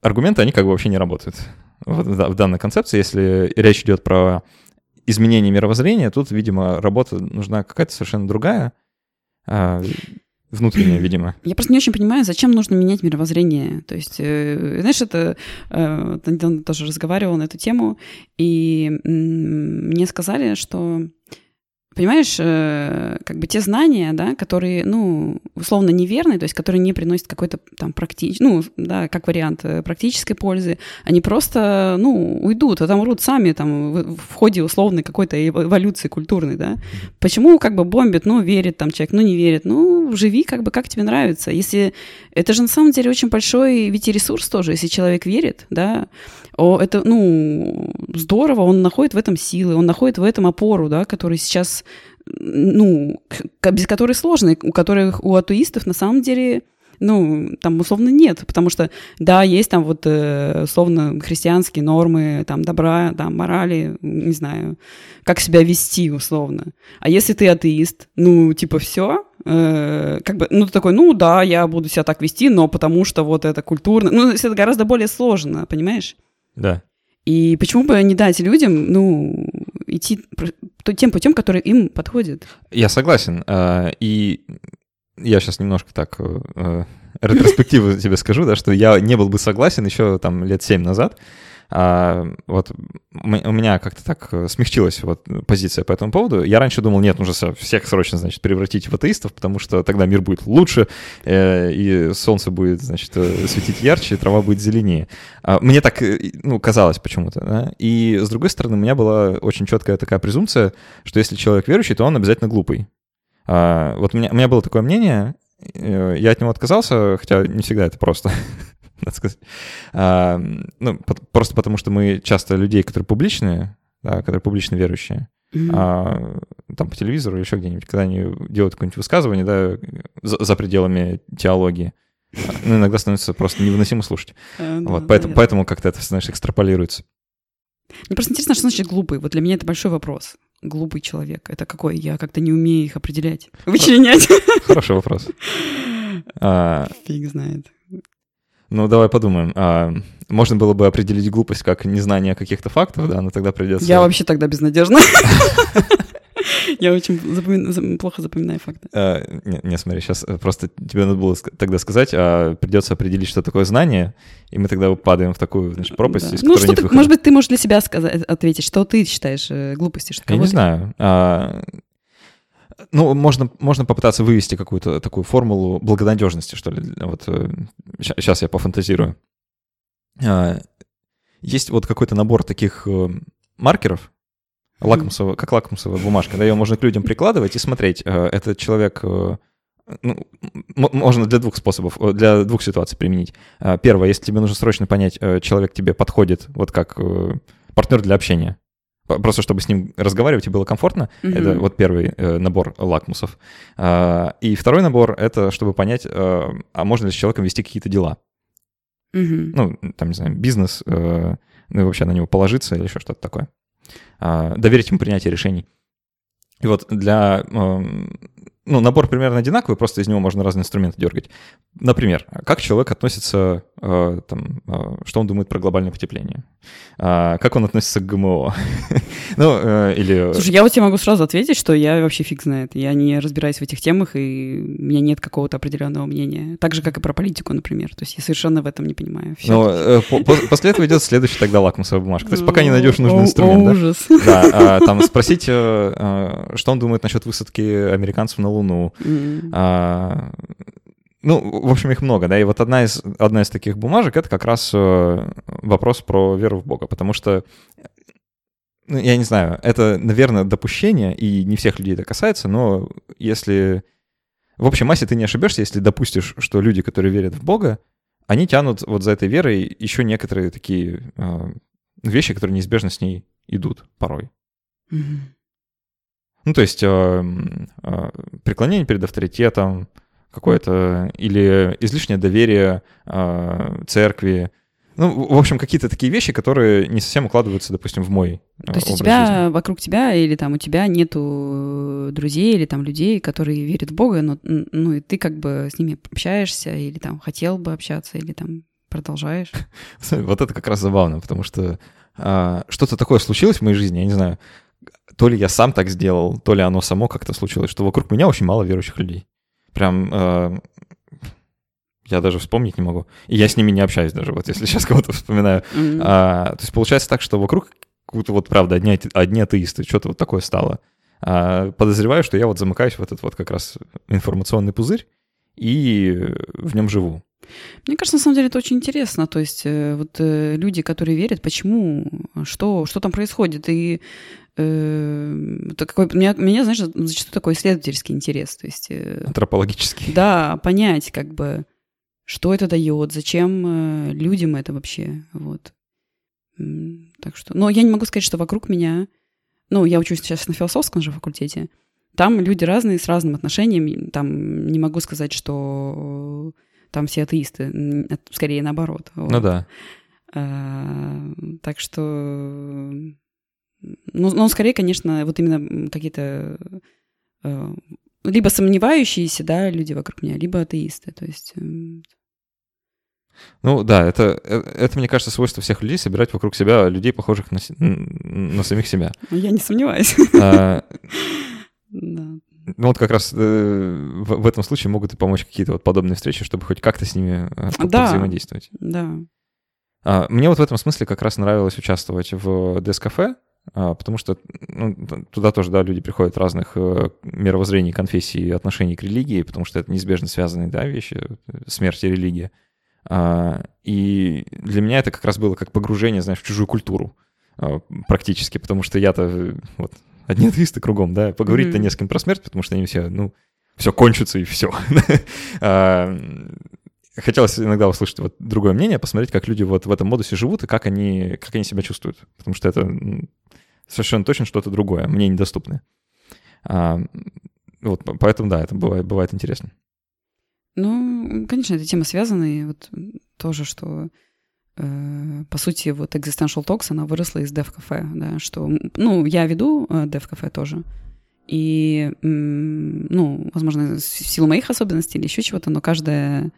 Speaker 1: аргументы, они как бы вообще не работают. В данной концепции, если речь идет про изменение мировоззрения, тут, видимо, работа нужна какая-то совершенно другая, а, внутренняя, видимо.
Speaker 2: Я просто не очень понимаю, зачем нужно менять мировоззрение. То есть, э, знаешь, это э, недавно тоже разговаривал на эту тему, и мне сказали, что Понимаешь, э, как бы те знания, да, которые, ну, условно неверные, то есть которые не приносят какой-то там практич... ну, да, как вариант э, практической пользы, они просто, ну, уйдут, а там рут сами там в, ходе условной какой-то эволюции культурной, да. Почему как бы бомбит, ну, верит там человек, ну, не верит, ну, живи как бы как тебе нравится. Если... Это же на самом деле очень большой ведь и ресурс тоже, если человек верит, да, это, ну, здорово, он находит в этом силы, он находит в этом опору, да, который сейчас, ну, без которой сложно, у которых, у атеистов на самом деле ну, там условно нет, потому что, да, есть там вот э, условно христианские нормы, там, добра, там, морали, не знаю, как себя вести условно. А если ты атеист, ну, типа, все, э, как бы, ну, ты такой, ну, да, я буду себя так вести, но потому что вот это культурно, ну, это гораздо более сложно, понимаешь?
Speaker 1: Да.
Speaker 2: И почему бы не дать людям, ну, идти тем путем, который им подходит?
Speaker 1: Я согласен. А, и я сейчас немножко так э, ретроспективу тебе скажу, да, что я не был бы согласен еще там лет семь назад, а, вот у меня как-то так э, смягчилась вот позиция по этому поводу. Я раньше думал, нет, нужно всех срочно, значит, превратить в атеистов, потому что тогда мир будет лучше, э, и солнце будет, значит, э, светить ярче, и трава будет зеленее. А, мне так, э, ну, казалось почему-то, да? И, с другой стороны, у меня была очень четкая такая презумпция, что если человек верующий, то он обязательно глупый. А, вот у меня, у меня было такое мнение, я от него отказался, хотя не всегда это просто. надо сказать. А, ну, просто потому что мы часто людей, которые публичные, да, которые публично верующие, mm-hmm. а, там по телевизору или еще где-нибудь, когда они делают какое-нибудь высказывание, да, за, за пределами теологии, ну, иногда становится просто невыносимо слушать. Uh, вот, да, поэтому, поэтому как-то это, знаешь, экстраполируется.
Speaker 2: Мне просто интересно, что значит глупый. Вот для меня это большой вопрос. Глупый человек. Это какой? Я как-то не умею их определять. Вычленять.
Speaker 1: Хороший вопрос.
Speaker 2: А, Фиг знает.
Speaker 1: Ну, давай подумаем. А, можно было бы определить глупость как незнание каких-то фактов, да, но тогда придется...
Speaker 2: Я вообще тогда безнадежна. Я очень плохо запоминаю факты.
Speaker 1: А, не, смотри, сейчас просто тебе надо было тогда сказать, а придется определить, что такое знание, и мы тогда падаем в такую, значит, пропасть, из
Speaker 2: ну, что ты, Может быть, ты можешь для себя сказать, ответить, что ты считаешь э, глупостью?
Speaker 1: Я не знаю. А, ну, можно, можно попытаться вывести какую-то такую формулу благонадежности, что ли. Вот сейчас э, я пофантазирую. А, есть вот какой-то набор таких э, маркеров, лакмусовая, как лакмусовая бумажка, да, ее можно к людям прикладывать и смотреть, э, этот человек, ну, можно для двух способов, для двух ситуаций применить. Первое, если тебе нужно срочно понять, человек тебе подходит вот как партнер для общения, Просто чтобы с ним разговаривать и было комфортно. Mm-hmm. Это вот первый э, набор лакмусов. А, и второй набор — это чтобы понять, э, а можно ли с человеком вести какие-то дела. Mm-hmm. Ну, там, не знаю, бизнес, э, ну и вообще на него положиться или еще что-то такое. А, доверить ему принятие решений. И вот для... Э, ну, набор примерно одинаковый, просто из него можно разные инструменты дергать. Например, как человек относится э, там, э, что он думает про глобальное потепление, а, как он относится к ГМО. ну, э, или...
Speaker 2: Слушай, я вот тебе могу сразу ответить, что я вообще фиг знает. Я не разбираюсь в этих темах, и у меня нет какого-то определенного мнения. Так же, как и про политику, например. То есть я совершенно в этом не понимаю.
Speaker 1: Но э, после этого идет следующий тогда лакмусовая бумажка. То есть пока не найдешь нужный инструмент.
Speaker 2: Ужас.
Speaker 1: Да, а, там спросить, что он думает насчет высадки американцев на Луну. Ну, в общем, их много, да, и вот одна из, одна из таких бумажек — это как раз э, вопрос про веру в Бога, потому что, ну, я не знаю, это, наверное, допущение, и не всех людей это касается, но если... В общем массе ты не ошибешься, если допустишь, что люди, которые верят в Бога, они тянут вот за этой верой еще некоторые такие э, вещи, которые неизбежно с ней идут порой. Mm-hmm. Ну, то есть э, э, преклонение перед авторитетом, какое-то или излишнее доверие э, церкви. Ну, в общем, какие-то такие вещи, которые не совсем укладываются, допустим, в мой
Speaker 2: То есть у тебя жизни. вокруг тебя или там у тебя нету друзей или там людей, которые верят в Бога, но ну и ты как бы с ними общаешься или там хотел бы общаться или там продолжаешь.
Speaker 1: Вот это как раз забавно, потому что а, что-то такое случилось в моей жизни, я не знаю, то ли я сам так сделал, то ли оно само как-то случилось, что вокруг меня очень мало верующих людей прям э, я даже вспомнить не могу. И я с ними не общаюсь даже, вот если сейчас кого-то вспоминаю. Mm-hmm. А, то есть получается так, что вокруг какую-то вот, правда, одни, одни атеисты, что-то вот такое стало. А, подозреваю, что я вот замыкаюсь в этот вот как раз информационный пузырь и в нем живу.
Speaker 2: Мне кажется, на самом деле это очень интересно. То есть э, вот э, люди, которые верят, почему, что, что там происходит. И э, такой, меня, меня, знаешь, зачастую такой исследовательский интерес. То есть, э,
Speaker 1: Антропологический.
Speaker 2: Да, понять, как бы, что это дает, зачем э, людям это вообще. Вот. Так что, но я не могу сказать, что вокруг меня, ну, я учусь сейчас на философском же факультете, там люди разные, с разным отношением, там не могу сказать, что там все атеисты, скорее наоборот.
Speaker 1: Вот. Ну да.
Speaker 2: А, так что, ну, ну, скорее, конечно, вот именно какие-то а, либо сомневающиеся, да, люди вокруг меня, либо атеисты, то есть...
Speaker 1: Ну да, это, э, это, мне кажется, свойство всех людей собирать вокруг себя людей, похожих на, на самих себя.
Speaker 2: Я не сомневаюсь.
Speaker 1: А, да. Ну вот как раз э, в, в этом случае могут и помочь какие-то вот подобные встречи, чтобы хоть как-то с ними э, да, взаимодействовать.
Speaker 2: Да.
Speaker 1: А, мне вот в этом смысле как раз нравилось участвовать в Дескафе, потому что ну, туда тоже, да, люди приходят разных э, мировоззрений, конфессий, отношений к религии, потому что это неизбежно связанные, да, вещи, смерть и религия. А, и для меня это как раз было как погружение, знаешь, в чужую культуру а, практически, потому что я-то э, вот одни атеисты кругом, да, поговорить-то mm-hmm. не с кем про смерть, потому что они все, ну, все кончится и все. Хотелось иногда услышать вот другое мнение, посмотреть, как люди вот в этом модусе живут и как они, как они себя чувствуют, потому что это совершенно точно что-то другое, мне недоступное. А, вот, поэтому, да, это бывает, бывает интересно.
Speaker 2: Ну, конечно, эта тема связана, и вот тоже, что Э, по сути, вот Existential Talks, она выросла из Dev Cafe, да, что, ну, я веду э, Dev Cafe тоже, и, ну, возможно, в силу моих особенностей или еще чего-то, но каждая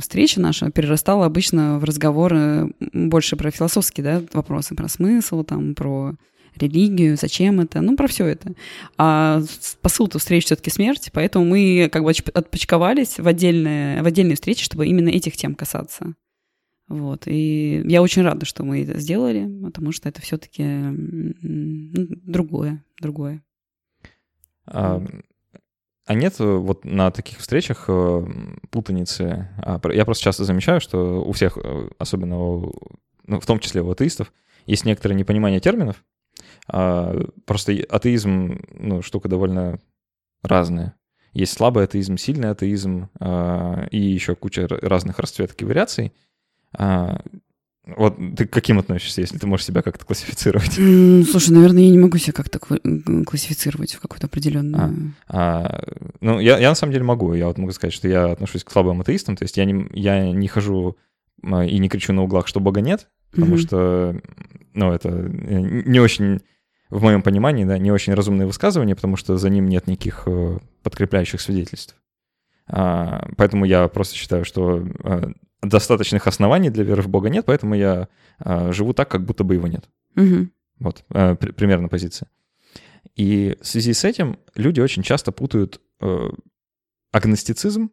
Speaker 2: встреча наша перерастала обычно в разговоры больше про философские, да, вопросы, про смысл, там, про религию, зачем это, ну, про все это. А посыл-то встреч все-таки смерть, поэтому мы как бы отпочковались в отдельные, в отдельные встречи, чтобы именно этих тем касаться. Вот. И я очень рада, что мы это сделали, потому что это все-таки ну, другое, другое.
Speaker 1: А, а нет вот на таких встречах э, путаницы? А, я просто часто замечаю, что у всех, э, особенно у, ну, в том числе у атеистов, есть некоторое непонимание терминов. А, просто атеизм, ну, штука довольно разная. Есть слабый атеизм, сильный атеизм и еще куча разных расцветок и вариаций — а, вот ты к каким относишься, если ты можешь себя как-то классифицировать?
Speaker 2: Слушай, наверное, я не могу себя как-то классифицировать в какую-то определенную.
Speaker 1: А, а, ну, я, я на самом деле могу. Я вот могу сказать, что я отношусь к слабым атеистам. То есть я не, я не хожу а, и не кричу на углах, что Бога нет, потому mm-hmm. что, ну, это не очень, в моем понимании, да, не очень разумное высказывание, потому что за ним нет никаких э, подкрепляющих свидетельств. А, поэтому я просто считаю, что достаточных оснований для веры в Бога нет, поэтому я э, живу так, как будто бы его нет.
Speaker 2: Мгм.
Speaker 1: Вот, э, при- примерно позиция. И в связи с этим люди очень часто путают э, агностицизм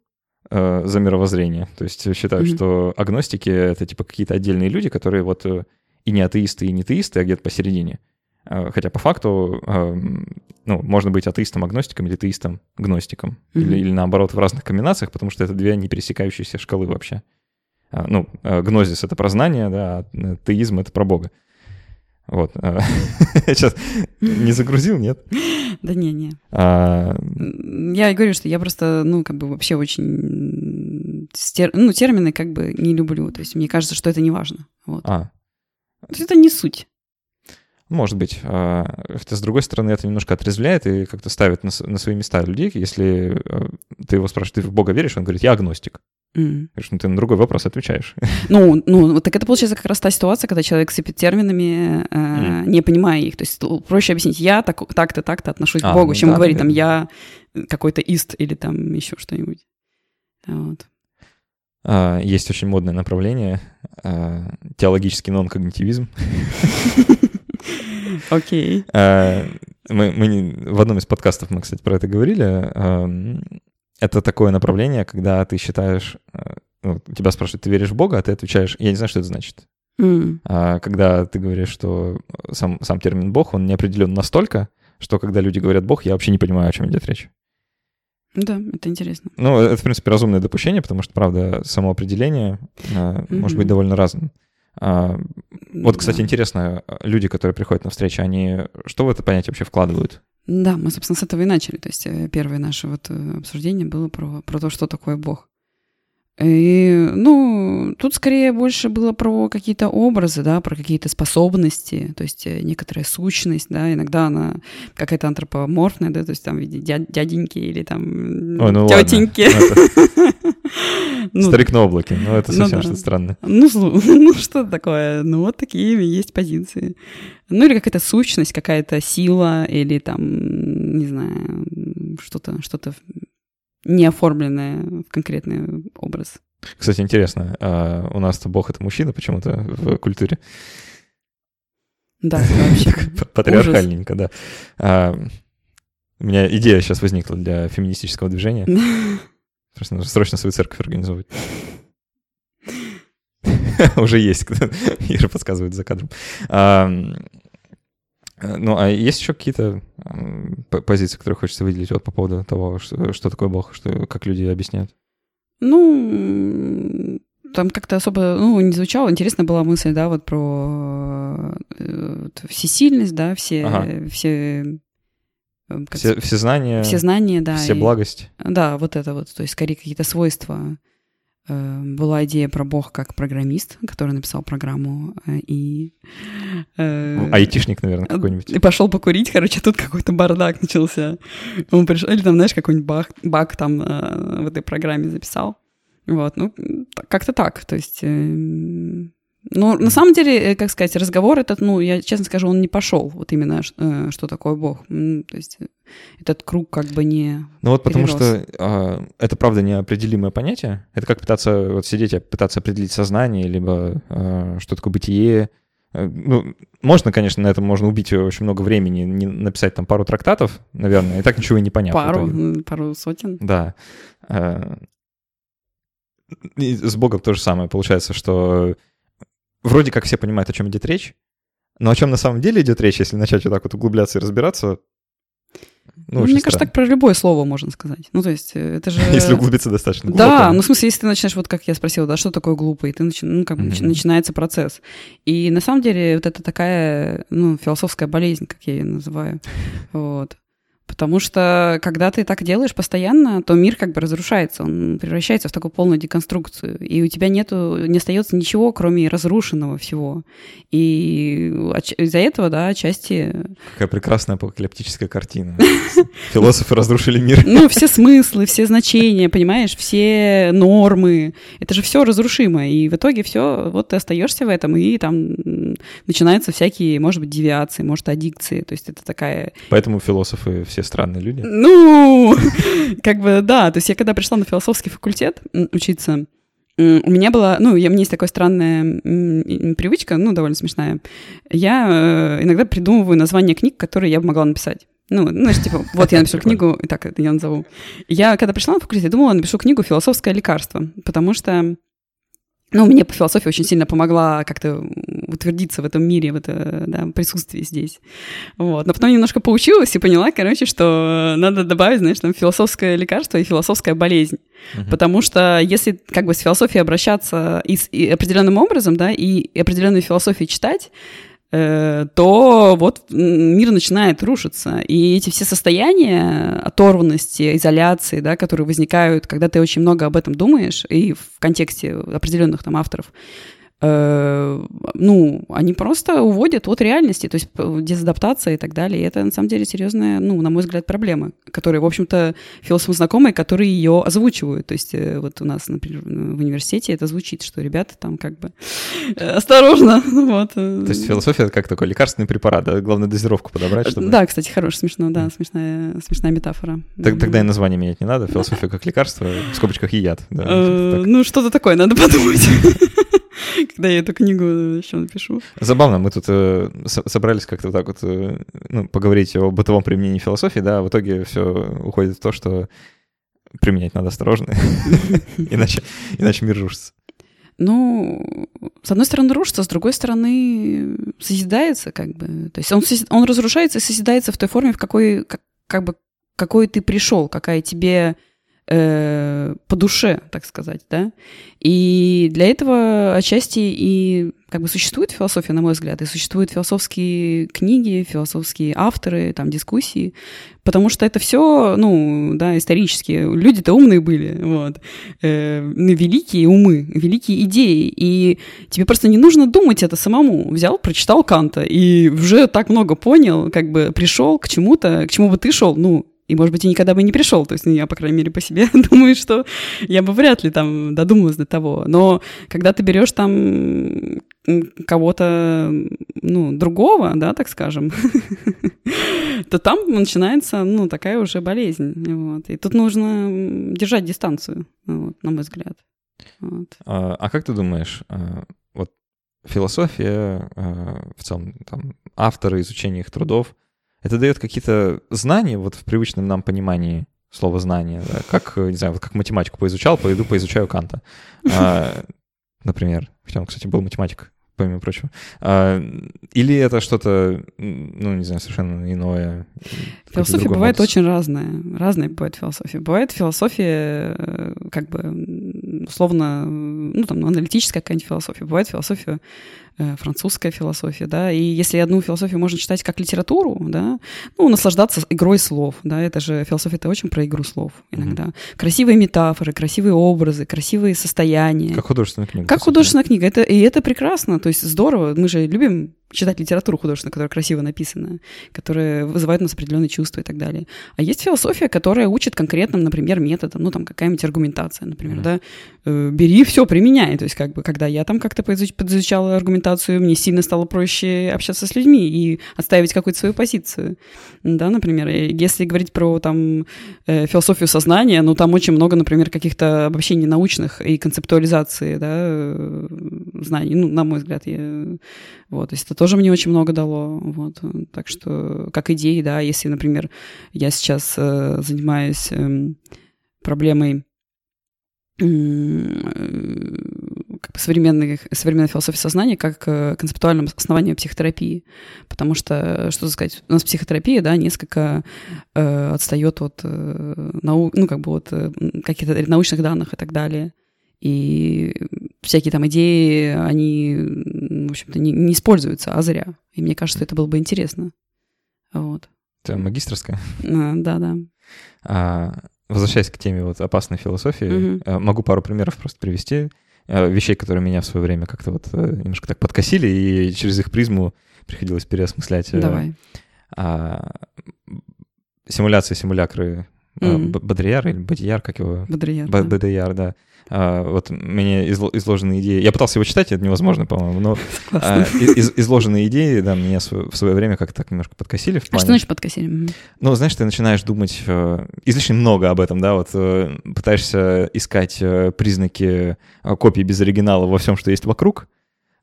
Speaker 1: э, за мировоззрение. То есть считают,
Speaker 2: Мгм.
Speaker 1: что агностики — это типа какие-то отдельные люди, которые вот э, и не атеисты, и не теисты, а где-то посередине. Э, Хотя по факту эм, ну, можно быть атеистом-агностиком или теистом-гностиком.
Speaker 2: Мгм.
Speaker 1: Или, или наоборот в разных комбинациях, потому что это две не пересекающиеся шкалы вообще. А, Ну, э, гнозис — это про знание, да, а э, теизм — это про Бога. Вот. э, Сейчас не загрузил, нет?
Speaker 2: Да не-не.
Speaker 1: А,
Speaker 2: М, Я говорю, что я просто, ну, как бы вообще очень... стер- Ну, термины как бы не люблю. То есть мне кажется, что это не важно. Вот.
Speaker 1: а,
Speaker 2: То есть это не суть.
Speaker 1: может быть. А, Хотя, с другой стороны, это немножко отрезвляет и как-то ставит на, на свои места людей. Если э, ты его спрашиваешь, ты в Бога веришь? Он говорит, я агностик.
Speaker 2: М.
Speaker 1: Говоришь, ну ты на другой вопрос отвечаешь.
Speaker 2: Ну, ну, так это получается как раз та ситуация, когда человек сыпет терминами, э,
Speaker 1: Мгм.
Speaker 2: не понимая их. То есть проще объяснить, я так, так-то, так-то отношусь
Speaker 1: А,
Speaker 2: к Богу,
Speaker 1: ну
Speaker 2: чем
Speaker 1: да,
Speaker 2: говорить там,
Speaker 1: наверное.
Speaker 2: я какой-то ист или там еще что-нибудь. Вот.
Speaker 1: А, Есть очень модное направление а, теологический нон-когнитивизм.
Speaker 2: Окей.
Speaker 1: А, Мы, мы в одном из подкастов мы, кстати, про это говорили. Это такое направление, когда ты считаешь, ну, тебя спрашивают, ты веришь в Бога, а ты отвечаешь, я не знаю, что это значит.
Speaker 2: М.
Speaker 1: А когда ты говоришь, что сам, сам термин Бог, он не определен настолько, что когда люди говорят Бог, я вообще не понимаю, о чем идет речь.
Speaker 2: Да, это интересно.
Speaker 1: Ну, это, в принципе, разумное допущение, потому что, правда, само определение а, может
Speaker 2: Мгм.
Speaker 1: быть довольно разным. А, Вот, кстати,
Speaker 2: Да.
Speaker 1: интересно, люди, которые приходят на встречи, они что в это понятие вообще вкладывают?
Speaker 2: Да, мы, собственно, с этого и начали. То есть э, первое наше вот э, обсуждение было про, про то, что такое Бог. И, ну, тут скорее больше было про какие-то образы, да, про какие-то способности, то есть э, некоторая сущность, да, иногда она какая-то антропоморфная, да, то есть там в виде дя- дяденьки или там
Speaker 1: Ой, ну
Speaker 2: тетеньки.
Speaker 1: Ну,
Speaker 2: Ну,
Speaker 1: Старик на облаке, ну это
Speaker 2: Ну
Speaker 1: совсем что-то странное.
Speaker 2: Ну, что такое? Ну, вот такие есть позиции. Ну, или какая-то сущность, какая-то сила, или там, не знаю, что-то, что-то неоформленное в конкретный образ.
Speaker 1: Кстати, интересно, а у нас-то Бог — это мужчина почему-то в культуре.
Speaker 2: Да, вообще.
Speaker 1: Патриархальненько, да. А, У меня идея сейчас возникла для феминистического движения. Просто нужно срочно свою церковь организовывать. Уже есть, Ира подсказывает за кадром. Э, Ну, а есть еще какие-то позиции, которые хочется выделить вот по поводу того, что, что такое Бог, что, как люди объясняют?
Speaker 2: Ну, там как-то особо, ну, не звучало. Интересная была мысль, да, вот про э, вот всесильность, да, все,
Speaker 1: Ага.
Speaker 2: все, э, как
Speaker 1: Все, все знания,
Speaker 2: все знания, да.
Speaker 1: все
Speaker 2: и-
Speaker 1: благость.
Speaker 2: Да, вот это вот, то есть скорее какие-то свойства. Э, Была идея про Бог как программист, который написал программу, э, и... э,
Speaker 1: Айтишник, наверное, какой-нибудь.
Speaker 2: И пошел покурить, короче, тут какой-то бардак начался. Он пришел, или там, знаешь, какой-нибудь баг, баг там э, в этой программе записал. Вот, ну, как-то так, то есть... э, ну, на самом деле, э, как сказать, разговор этот, ну, я честно скажу, он не пошел, вот именно, э, что такое Бог. То есть э, этот круг как бы не...
Speaker 1: Ну вот потому
Speaker 2: перерос.
Speaker 1: что а, это правда неопределимое понятие. Это как пытаться вот сидеть и пытаться определить сознание, либо а, что такое бытие. Ну, можно, конечно, на этом можно убить очень много времени, не написать там пару трактатов, наверное, и так ничего и не понятно.
Speaker 2: Пару, пару сотен.
Speaker 1: Да. А, И с Богом то же самое. Получается, что вроде как все понимают, о чем идет речь, но о чем на самом деле идет речь, если начать вот так вот углубляться и разбираться, ну,
Speaker 2: Ну, мне кажется, так про любое слово можно сказать. Ну, то есть, э, это же...
Speaker 1: Если углубиться достаточно глубоко.
Speaker 2: Да, ну в смысле, если ты начинаешь, вот как я спросила, да, что такое глупый, ты начи- ну, как
Speaker 1: Мгм.
Speaker 2: начинается процесс. И на самом деле вот это такая, ну, философская болезнь, как я ее называю. Вот. Потому что когда ты так делаешь постоянно, то мир как бы разрушается, он превращается в такую полную деконструкцию, и у тебя нету, не остается ничего, кроме разрушенного всего. И из-за этого, да, отчасти
Speaker 1: Какая прекрасная апокалиптическая картина. Философы разрушили мир.
Speaker 2: Ну, все смыслы, все значения, понимаешь, все нормы. Это же все разрушимо. И в итоге все, вот ты остаешься в этом, и там начинаются всякие, может быть, девиации, может, аддикции. То есть это такая
Speaker 1: Поэтому философы все странные люди.
Speaker 2: ну, как бы, да. То есть я когда пришла на философский факультет учиться, у меня была, ну, я, у меня есть такая странная привычка, ну, довольно смешная. Я э, иногда придумываю название книг, которые я бы могла написать. Ну, ну, типа, вот я напишу книгу, так это я назову. Я, когда пришла на факультет, я думала, напишу книгу «Философское лекарство», потому что ну, мне по философии очень сильно помогла как-то утвердиться в этом мире, в это да, присутствии здесь. Вот. Но потом немножко поучилась и поняла, короче, что надо добавить, знаешь, там философское лекарство и философская болезнь. Uh-huh. Потому что если как бы с философией обращаться и, и определенным образом, да, и определенную философию читать, Э, то вот мир начинает рушиться. И эти все состояния оторванности, изоляции, да, которые возникают, когда ты очень много об этом думаешь, и в контексте определенных там авторов, Э, ну, они просто уводят от реальности, то есть дезадаптация и так далее. И это, на самом деле, серьезная, ну, на мой взгляд, проблема, которые, в общем-то, философы знакомые, которые ее озвучивают. То есть э, вот у нас, например, в университете это звучит, что ребята там как бы э, осторожно. Вот.
Speaker 1: То есть философия — это как такой лекарственный препарат, да? Главное дозировку подобрать, чтобы...
Speaker 2: Да, кстати, хорошо, смешно, да, смешная, смешная метафора.
Speaker 1: Так, тогда и название менять не надо, философия как лекарство, в скобочках и яд. Да,
Speaker 2: ну, что-то такое, надо подумать. когда я эту книгу еще напишу.
Speaker 1: Забавно, мы тут э, собрались как-то так вот э, ну, поговорить о бытовом применении философии, да, а в итоге все уходит в то, что применять надо осторожно, иначе, иначе мир рушится.
Speaker 2: Ну, с одной стороны рушится, с другой стороны созидается как бы. То есть он, он разрушается и созидается в той форме, в какой, как, как бы, какой ты пришел, какая тебе э, по душе, так сказать, да. И для этого отчасти и как бы существует философия, на мой взгляд, и существуют философские книги, философские авторы, там, дискуссии, потому что это все, ну, да, исторические, люди-то умные были, вот, э, великие умы, великие идеи, и тебе просто не нужно думать это самому. Взял, прочитал Канта, и уже так много понял, как бы пришел к чему-то, к чему бы ты шел, ну, и, может быть, и никогда бы не пришел. То есть, ну, я, по крайней мере, по себе думаю, что я бы вряд ли там додумалась до того. Но когда ты берешь там кого-то, ну, другого, да, так скажем, то там начинается, ну, такая уже болезнь. Вот. И тут нужно держать дистанцию, вот, на мой взгляд.
Speaker 1: Вот. А, а как ты думаешь, а, вот философия, а, в целом, там, авторы, изучение их трудов — это дает какие-то знания вот в привычном нам понимании слова знания, да? как, не знаю, вот как математику поизучал, пойду поизучаю Канта, а, например. Хотя он, кстати, был математик, помимо прочего. А, или это что-то, ну, не знаю, совершенно иное?
Speaker 2: Философия бывает модус? очень разная. Разная бывает философия. Бывает философия, э, как бы, условно, ну, там, аналитическая какая-нибудь философия. Бывает философия французская философия, да, и если одну философию можно читать как литературу, да, ну, наслаждаться игрой слов, да, это же философия это очень про игру слов иногда. Mm-hmm. Красивые метафоры, красивые образы, красивые состояния.
Speaker 1: Как художественная книга.
Speaker 2: Как художественная книга, это, и это прекрасно, то есть здорово, мы же любим читать литературу художественную, которая красиво написана, которая вызывает у нас определенные чувства и так далее. А есть философия, которая учит конкретным, например, методом, ну, там, какая-нибудь аргументация, например, mm-hmm. да, э, бери все, применяй. То есть, как бы, когда я там как-то подизучала аргументацию, мне сильно стало проще общаться с людьми и отстаивать какую-то свою позицию, да, например. Если говорить про, там, э, философию сознания, ну, там очень много, например, каких-то обобщений научных и концептуализации, да, э, знаний, ну, на мой взгляд, я... вот, то есть это тоже мне очень много дало. Вот. Так что, как идеи, да, если, например, я сейчас э, занимаюсь э, проблемой как бы современной, современной философии сознания как э, концептуальным основанием психотерапии. Потому что, что сказать, у нас психотерапия, да, несколько э, отстает от э, наук, ну, как бы от э, каких-то научных данных и так далее. И всякие там идеи, они, в общем-то, не, не используются, а зря. И мне кажется, это было бы интересно. Вот.
Speaker 1: Это магистрская?
Speaker 2: А, да, да.
Speaker 1: А, возвращаясь к теме вот опасной философии, угу. могу пару примеров просто привести а, вещей, которые меня в свое время как-то вот э, немножко так подкосили, и через их призму приходилось переосмыслять.
Speaker 2: Давай.
Speaker 1: А, симуляции, симулякры mm-hmm. Бодрияр или Бодияр, как его?
Speaker 2: Бодрияр.
Speaker 1: Б- да. Бодияр, да. А, вот мне изло, изложенные идеи... Я пытался его читать, это невозможно, по-моему, но а, из, изложенные идеи, да, меня в свое время как-то так немножко подкосили. В
Speaker 2: плане... А что значит подкосили?
Speaker 1: Ну, знаешь, ты начинаешь думать э, излишне много об этом, да, вот э, пытаешься искать э, признаки копии без оригинала во всем, что есть вокруг,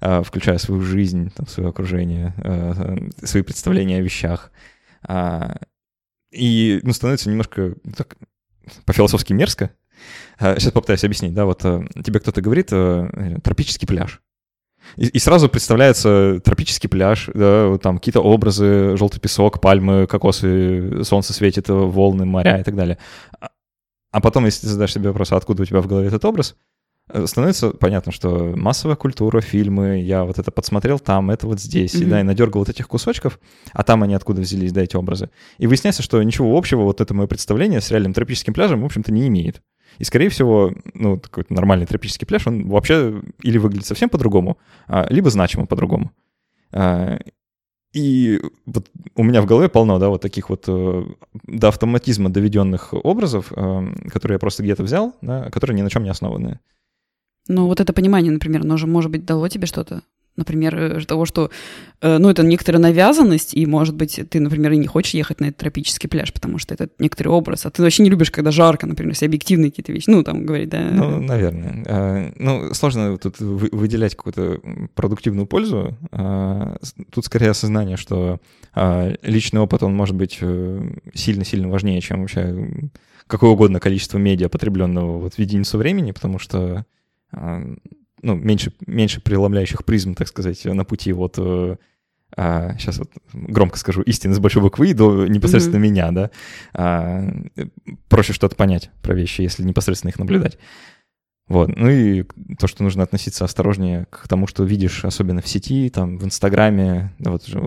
Speaker 1: э, включая свою жизнь, там, свое окружение, свои представления о вещах. И, ну, становится немножко ну, так, по-философски мерзко, Сейчас попытаюсь объяснить, да, вот э, тебе кто-то говорит э, тропический пляж. И, и сразу представляется тропический пляж, да, там какие-то образы, желтый песок, пальмы, кокосы, солнце светит, волны, моря и так далее. А, а потом, если ты задашь себе вопрос, а откуда у тебя в голове этот образ, становится понятно, что массовая культура, фильмы, я вот это подсмотрел там, это вот здесь, mm-hmm. и, да, и надергал вот этих кусочков, а там они откуда взялись, да, эти образы. И выясняется, что ничего общего вот это мое представление с реальным тропическим пляжем, в общем-то, не имеет. И, скорее всего, ну, такой нормальный тропический пляж, он вообще или выглядит совсем по-другому, а, либо значимо по-другому. А, и вот у меня в голове полно, да, вот таких вот э, до автоматизма доведенных образов, э, которые я просто где-то взял, да, которые ни на чем не основаны.
Speaker 2: Ну, вот это понимание, например, оно же, может быть, дало тебе что-то? Например, э, того, что, э, ну, это некоторая навязанность, и, может быть, ты, например, и не хочешь ехать на этот тропический пляж, потому что это некоторый образ, а ты вообще не любишь, когда жарко, например, все объективные какие-то вещи, ну, там, говорить, да?
Speaker 1: Ну, наверное. А, ну, сложно тут выделять какую-то продуктивную пользу. А, тут скорее осознание, что а, личный опыт, он может быть э, сильно-сильно важнее, чем вообще какое угодно количество медиа, потребленного вот в единицу времени, потому что ну, меньше, меньше преломляющих призм, так сказать, на пути вот э, а, сейчас вот громко скажу, истины с большой буквы И до непосредственно mm-hmm. меня, да, а, проще что-то понять про вещи, если непосредственно их наблюдать. Вот. Ну и то, что нужно относиться осторожнее к тому, что видишь, особенно в сети, там, в Инстаграме, вот же,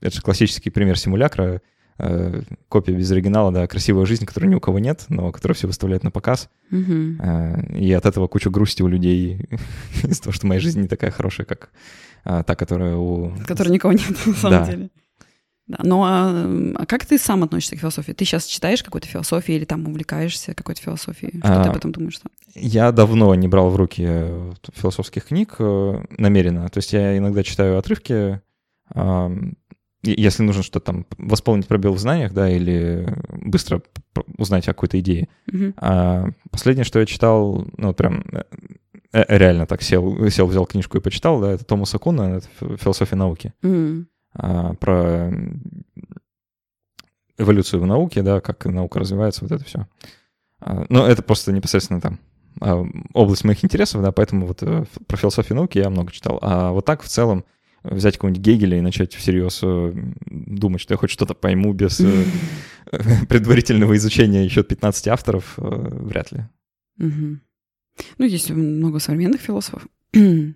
Speaker 1: это же классический пример симулякра, э, копия без оригинала, да, красивая жизнь, которой ни у кого нет, но которую все выставляют на показ.
Speaker 2: Угу.
Speaker 1: Э, и от этого куча грусти у людей из-за того, что моя жизнь не такая хорошая, как э, та, которая у...
Speaker 2: Которой никого нет, на самом да. деле. Да. Ну а, а как ты сам относишься к философии? Ты сейчас читаешь какую-то философию или там увлекаешься какой-то философией? Что а, ты об этом думаешь? Что?
Speaker 1: Я давно не брал в руки философских книг э, намеренно. То есть я иногда читаю отрывки, если нужно что-то там восполнить пробел в знаниях, да, или быстро узнать о какой-то идее.
Speaker 2: Mm-hmm.
Speaker 1: А последнее, что я читал, ну, прям э, э, реально так сел, сел, взял книжку и почитал, да, это Томаса Куна, это «Философия науки».
Speaker 2: Mm-hmm.
Speaker 1: А, про эволюцию в науке, да, как наука развивается, вот это все. А, но это просто непосредственно там а, область моих интересов, да, поэтому вот э, про философию науки я много читал. А вот так в целом взять какого-нибудь Гегеля и начать всерьез э, думать, что я хоть что-то пойму без э, предварительного изучения еще 15 авторов, э, вряд ли.
Speaker 2: Ну, есть много современных философов.
Speaker 1: Ну,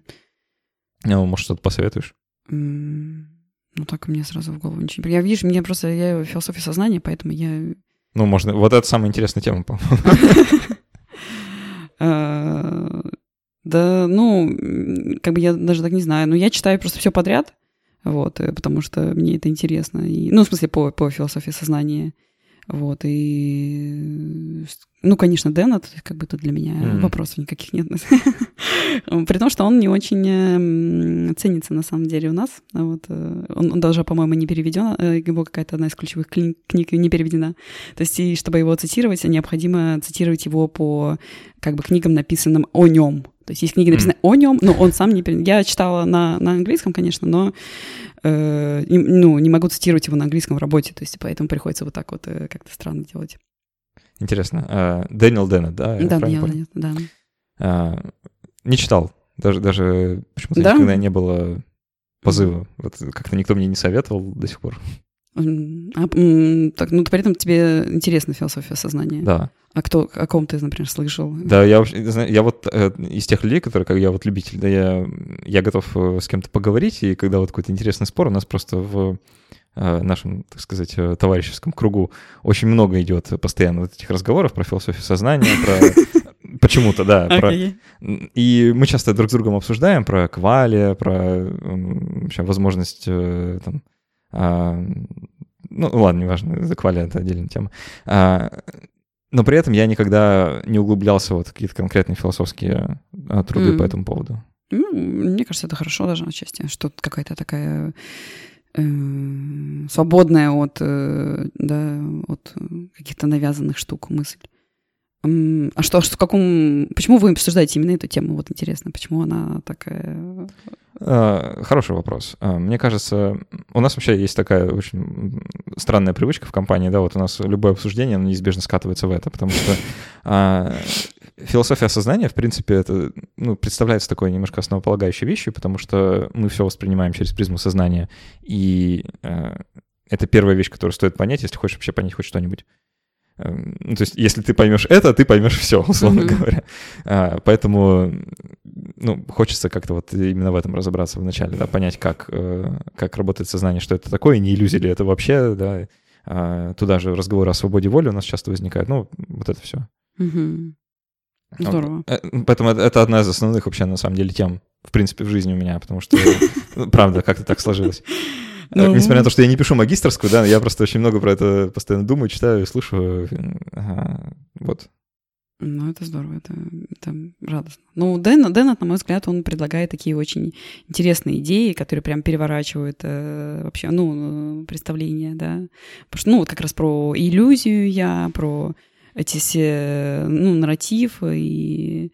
Speaker 1: может, что-то посоветуешь?
Speaker 2: Ну, так мне сразу в голову ничего не... Я, видишь, мне просто... Я философия сознания, поэтому я...
Speaker 1: Ну, можно... Вот это самая интересная тема, по-моему.
Speaker 2: Да, ну, как бы я даже так не знаю. Но я читаю просто все подряд, вот, э, потому что мне это интересно. И, ну, в смысле, по, по философии сознания. Вот, и... Ну, конечно, это как бы тут для меня mm. вопросов никаких нет. При том, что он не очень эм, ценится на самом деле у нас. Вот, э, он, он даже, по-моему, не переведен, э, его какая-то одна из ключевых книг не переведена. То есть, и чтобы его цитировать, необходимо цитировать его по как бы книгам, написанным о нем. То есть есть книги, написаны mm. о нем, но он сам не... Я читала на, на английском, конечно, но э, не, ну, не могу цитировать его на английском в работе, то есть поэтому приходится вот так вот э, как-то странно делать.
Speaker 1: Интересно. А, Дэниел Деннет, да?
Speaker 2: Да, Дэниел Деннет, да.
Speaker 1: А, не читал. Даже, даже почему-то да? никогда не было позыва. Вот как-то никто мне не советовал до сих пор.
Speaker 2: А, так, ну, при этом тебе интересна философия сознания.
Speaker 1: Да.
Speaker 2: А кто, о ком ты, например, слышал?
Speaker 1: Да, я, я вот э, из тех людей, которые, как я вот любитель, да, я, я готов э, с кем-то поговорить, и когда вот какой-то интересный спор, у нас просто в э, нашем, так сказать, товарищеском кругу очень много идет постоянно вот этих разговоров про философию сознания, про почему-то, да. Про... И мы часто друг с другом обсуждаем про квали, про вообще возможность там, ну, ладно, неважно, за квали это отдельная тема. А, но при этом я никогда не углублялся вот в какие-то конкретные философские а, труды mm. по этому поводу.
Speaker 2: Ну, мне кажется, это хорошо даже отчасти, что какая-то такая э, свободная от, э, да, от каких-то навязанных штук мысль. А что, что в каком... Почему вы обсуждаете именно эту тему? Вот интересно, почему она такая...
Speaker 1: А, хороший вопрос. А, мне кажется, у нас вообще есть такая очень странная привычка в компании, да, вот у нас любое обсуждение оно неизбежно скатывается в это, потому что а, философия сознания, в принципе, это ну, представляется такой немножко основополагающей вещью, потому что мы все воспринимаем через призму сознания, и это первая вещь, которую стоит понять, если хочешь вообще понять хоть что-нибудь. Эм, ну, то есть, если ты поймешь это, ты поймешь все, условно mm-hmm. говоря. А, поэтому, ну, хочется как-то вот именно в этом разобраться вначале, да, понять, как, э, как работает сознание, что это такое, не иллюзия ли это вообще, да. А, туда же разговоры о свободе воли у нас часто возникают. Ну, вот это все.
Speaker 2: Mm-hmm. Здорово.
Speaker 1: Э, поэтому это одна из основных вообще, на самом деле, тем, в принципе, в жизни у меня, потому что, ну, правда, как-то так сложилось. Ну... Несмотря на то, что я не пишу магистрскую, да, я просто очень много про это постоянно думаю, читаю, слушаю. Ага, вот.
Speaker 2: Ну, это здорово, это, это радостно. Ну, Дэн, Дэннет, на мой взгляд, он предлагает такие очень интересные идеи, которые прям переворачивают э, вообще, ну, представления, да. Потому что, ну, вот как раз про иллюзию я, про эти все, ну, нарративы и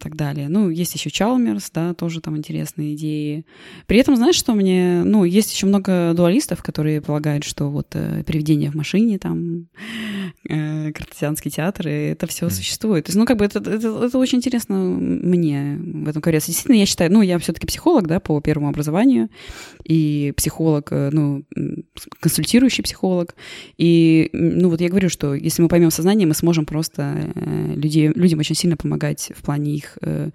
Speaker 2: так далее. Ну, есть еще Чалмерс, да, тоже там интересные идеи. При этом, знаешь, что мне... Ну, есть еще много дуалистов, которые полагают, что вот э, привидение в машине, там, э, картезианский театр, и это все mm. существует. То есть, ну, как бы это, это, это очень интересно мне в этом ковре. Действительно, я считаю, ну, я все-таки психолог, да, по первому образованию, и психолог, э, ну, консультирующий психолог. И, ну, вот я говорю, что если мы поймем сознание, мы сможем просто э, людей, людям очень сильно помогать в плане их э,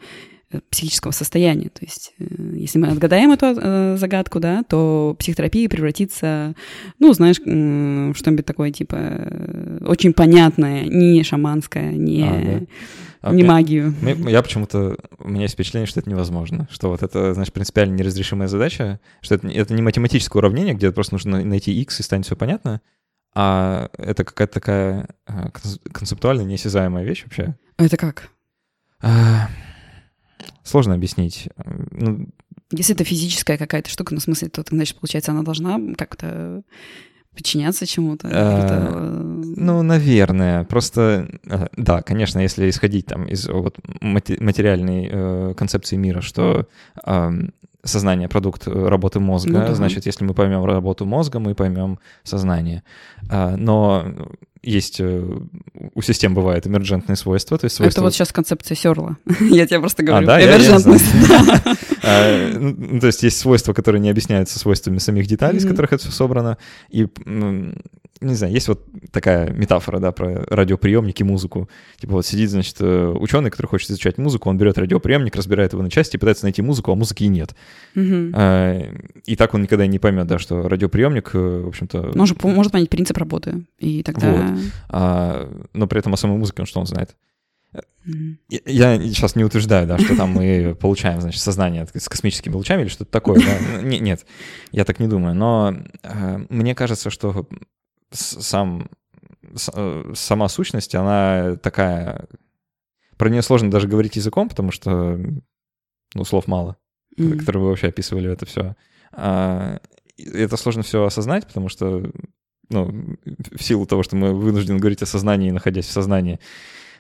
Speaker 2: э, психического состояния. То есть, э, если мы отгадаем эту э, загадку, да, то психотерапия превратится, ну, знаешь, в что-нибудь такое, типа, э, очень понятное, не шаманское, не, а, да? а не магию.
Speaker 1: Я почему-то, у меня есть впечатление, что это невозможно, что вот это, знаешь, принципиально неразрешимая задача, что это, это не математическое уравнение, где просто нужно найти x и станет все понятно, а это какая-то такая концептуально неосязаемая вещь вообще.
Speaker 2: Это как?
Speaker 1: А, сложно объяснить. Ну,
Speaker 2: Если это физическая какая-то штука, ну, в смысле, то, значит, получается, она должна как-то подчиняться чему-то?
Speaker 1: А, ну, наверное. Просто, э, да, конечно, если исходить там из вот, материальной э, концепции мира, что э, сознание — продукт работы мозга, ну, да. значит, если мы поймем работу мозга, мы поймем сознание. А, но есть э, у систем бывает эмерджентные свойства, то есть свойства...
Speaker 2: Это вот сейчас концепция Сёрла. я тебе просто говорю. А, да? Эмерджентность.
Speaker 1: А, ну, то есть есть свойства, которые не объясняются свойствами самих деталей, из которых это все собрано. И не знаю, есть вот такая метафора, да, про радиоприемник и музыку. Типа вот сидит, значит, э, ученый, который хочет изучать музыку, он берет радиоприемник, разбирает его на части и пытается найти музыку, а музыки нет.
Speaker 2: Угу.
Speaker 1: И так он никогда не поймет, да, что радиоприемник, э, в общем-то...
Speaker 2: Может, может понять принцип работы, и тогда... Вот.
Speaker 1: А, но при этом о самой музыке он что он знает? Я сейчас не утверждаю, да, что там мы получаем, значит, сознание с космическими лучами или что-то такое. Да? Нет, я так не думаю. Но э, мне кажется, что сам, э, сама сущность, она такая... Про нее сложно даже говорить языком, потому что, ну, слов мало, mm-hmm. которые вы вообще описывали это все. А, это сложно все осознать, потому что, ну, в силу того, что мы вынуждены говорить о сознании, находясь в сознании,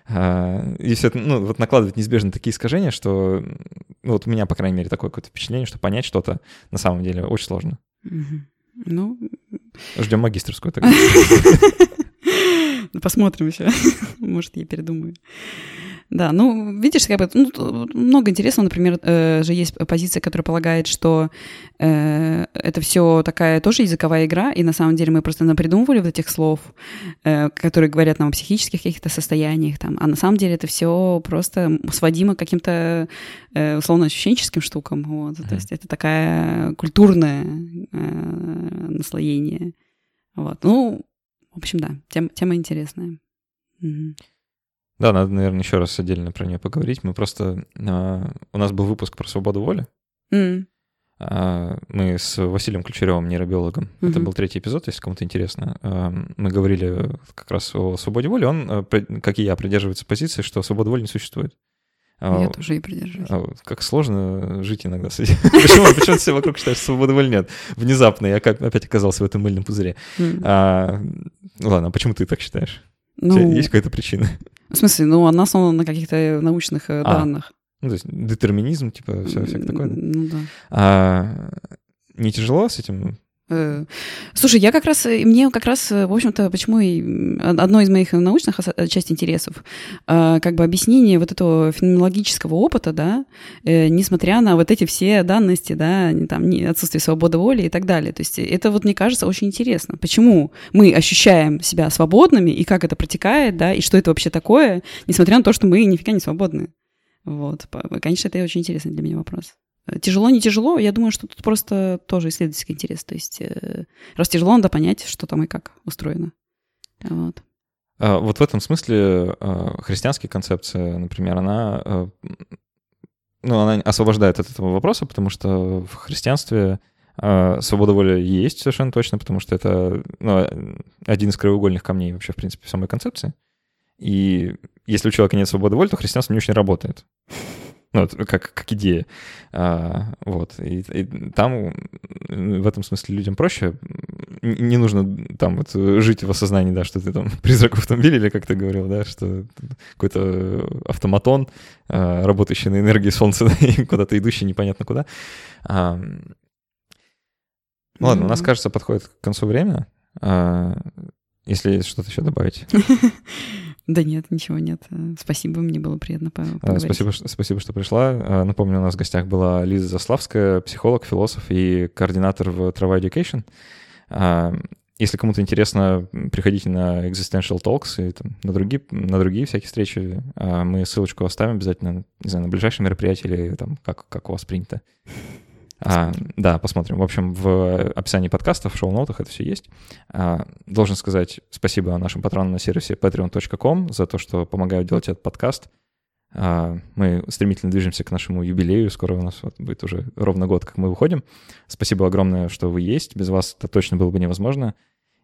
Speaker 1: а, и все это, ну, вот накладывает неизбежно такие искажения, что, ну, вот у меня, по крайней мере, такое какое-то впечатление, что понять что-то на самом деле очень сложно.
Speaker 2: Mm-hmm. Ну...
Speaker 1: Ждем магистрскую тогда.
Speaker 2: Посмотрим еще. Может, я передумаю. Да, ну, видишь, как бы, ну, много интересного, например, э, же есть позиция, которая полагает, что э, это все такая тоже языковая игра, и на самом деле мы просто напридумывали вот этих слов, э, которые говорят нам о психических каких-то состояниях, там, а на самом деле это все просто сводимо к каким-то э, условно-ощущенческим штукам, вот, mm-hmm. то есть это такая культурное э, наслоение, вот, ну, в общем, да, тем, тема интересная. Mm-hmm.
Speaker 1: Да, надо, наверное, еще раз отдельно про нее поговорить. Мы просто... Э, у нас был выпуск про свободу воли.
Speaker 2: Mm.
Speaker 1: А, мы с Василием Ключаревым, нейробиологом, mm-hmm. это был третий эпизод, если кому-то интересно, а, мы говорили как раз о свободе воли. Он, как и я, придерживается позиции, что свобода воли не существует.
Speaker 2: Я а, тоже и придерживаюсь.
Speaker 1: А, как сложно жить иногда с этим. Почему, почему все вокруг считают, что свободы воли нет? Внезапно я опять оказался в этом мыльном пузыре. Ладно, а почему ты так считаешь? Ну, есть какая-то причина?
Speaker 2: В смысле, ну, она основана на каких-то научных э, данных.
Speaker 1: Ну, то есть детерминизм, типа, все, всякое такое.
Speaker 2: Ну, да.
Speaker 1: А, не тяжело с этим
Speaker 2: слушай, я как раз, э, мне как раз, э, в общем-то, почему и одно из моих научных часть интересов, как бы объяснение вот этого феноменологического опыта, да, несмотря на вот эти все данности, да, там, отсутствие свободы воли и так далее. То есть это вот, мне кажется, очень интересно. Почему мы ощущаем себя свободными и как это протекает, да, и что это вообще такое, несмотря на то, что мы нифига не свободны. Вот, конечно, это очень интересный для меня вопрос. Тяжело, не тяжело, я думаю, что тут просто тоже исследовательский интерес. То есть, э, раз тяжело, надо понять, что там и как устроено. Вот.
Speaker 1: А, вот в этом смысле а, христианская концепция, например, она, а, ну, она освобождает от этого вопроса, потому что в христианстве свобода воли есть совершенно точно, потому что это ну, один из краеугольных камней вообще, в принципе, самой концепции. И если у человека нет свободы воли, то христианство не очень работает. Ну, как, как идея. А, вот. И, и там в этом смысле людям проще. Не нужно там вот жить в осознании, да, что ты там призрак в автомобиле, или как ты говорил, да, что какой-то автоматон, а, работающий на энергии солнца, да, и куда-то идущий непонятно куда. А, ладно, у нас, кажется, подходит к концу время. А, если есть что-то еще добавить.
Speaker 2: Да нет, ничего нет. Спасибо, мне было приятно поговорить.
Speaker 1: Спасибо, спасибо, что пришла. А, напомню, у нас в гостях была Лиза Заславская, психолог, философ и координатор в Trava Education. А, если кому-то интересно, приходите на Existential Talks и там, на, другие, на другие всякие встречи. А, мы ссылочку оставим обязательно, не знаю, на ближайшее мероприятие или там, как, как у вас принято. А, да, посмотрим. В общем, в описании подкаста, в шоу-нотах это все есть. А, должен сказать спасибо нашим патронам на сервисе patreon.com за то, что помогают делать этот подкаст. А, мы стремительно движемся к нашему юбилею. Скоро у нас вот будет уже ровно год, как мы выходим. Спасибо огромное, что вы есть. Без вас это точно было бы невозможно.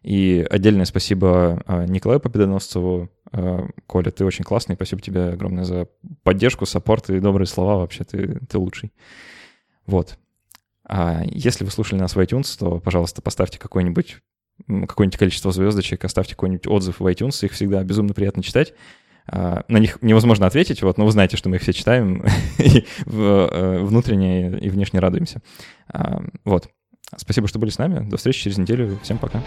Speaker 1: И отдельное спасибо а, Николаю Победоносцеву. А, Коля, ты очень классный. Спасибо тебе огромное за поддержку, саппорт и добрые слова. Вообще, ты, ты лучший. Вот. А если вы слушали нас в iTunes, то, пожалуйста, поставьте какой-нибудь какое-нибудь количество звездочек, оставьте какой-нибудь отзыв в iTunes, их всегда безумно приятно читать. А, на них невозможно ответить, вот, но вы знаете, что мы их все читаем, и э, внутренне и внешне радуемся. А, вот. Спасибо, что были с нами. До встречи через неделю. Всем пока.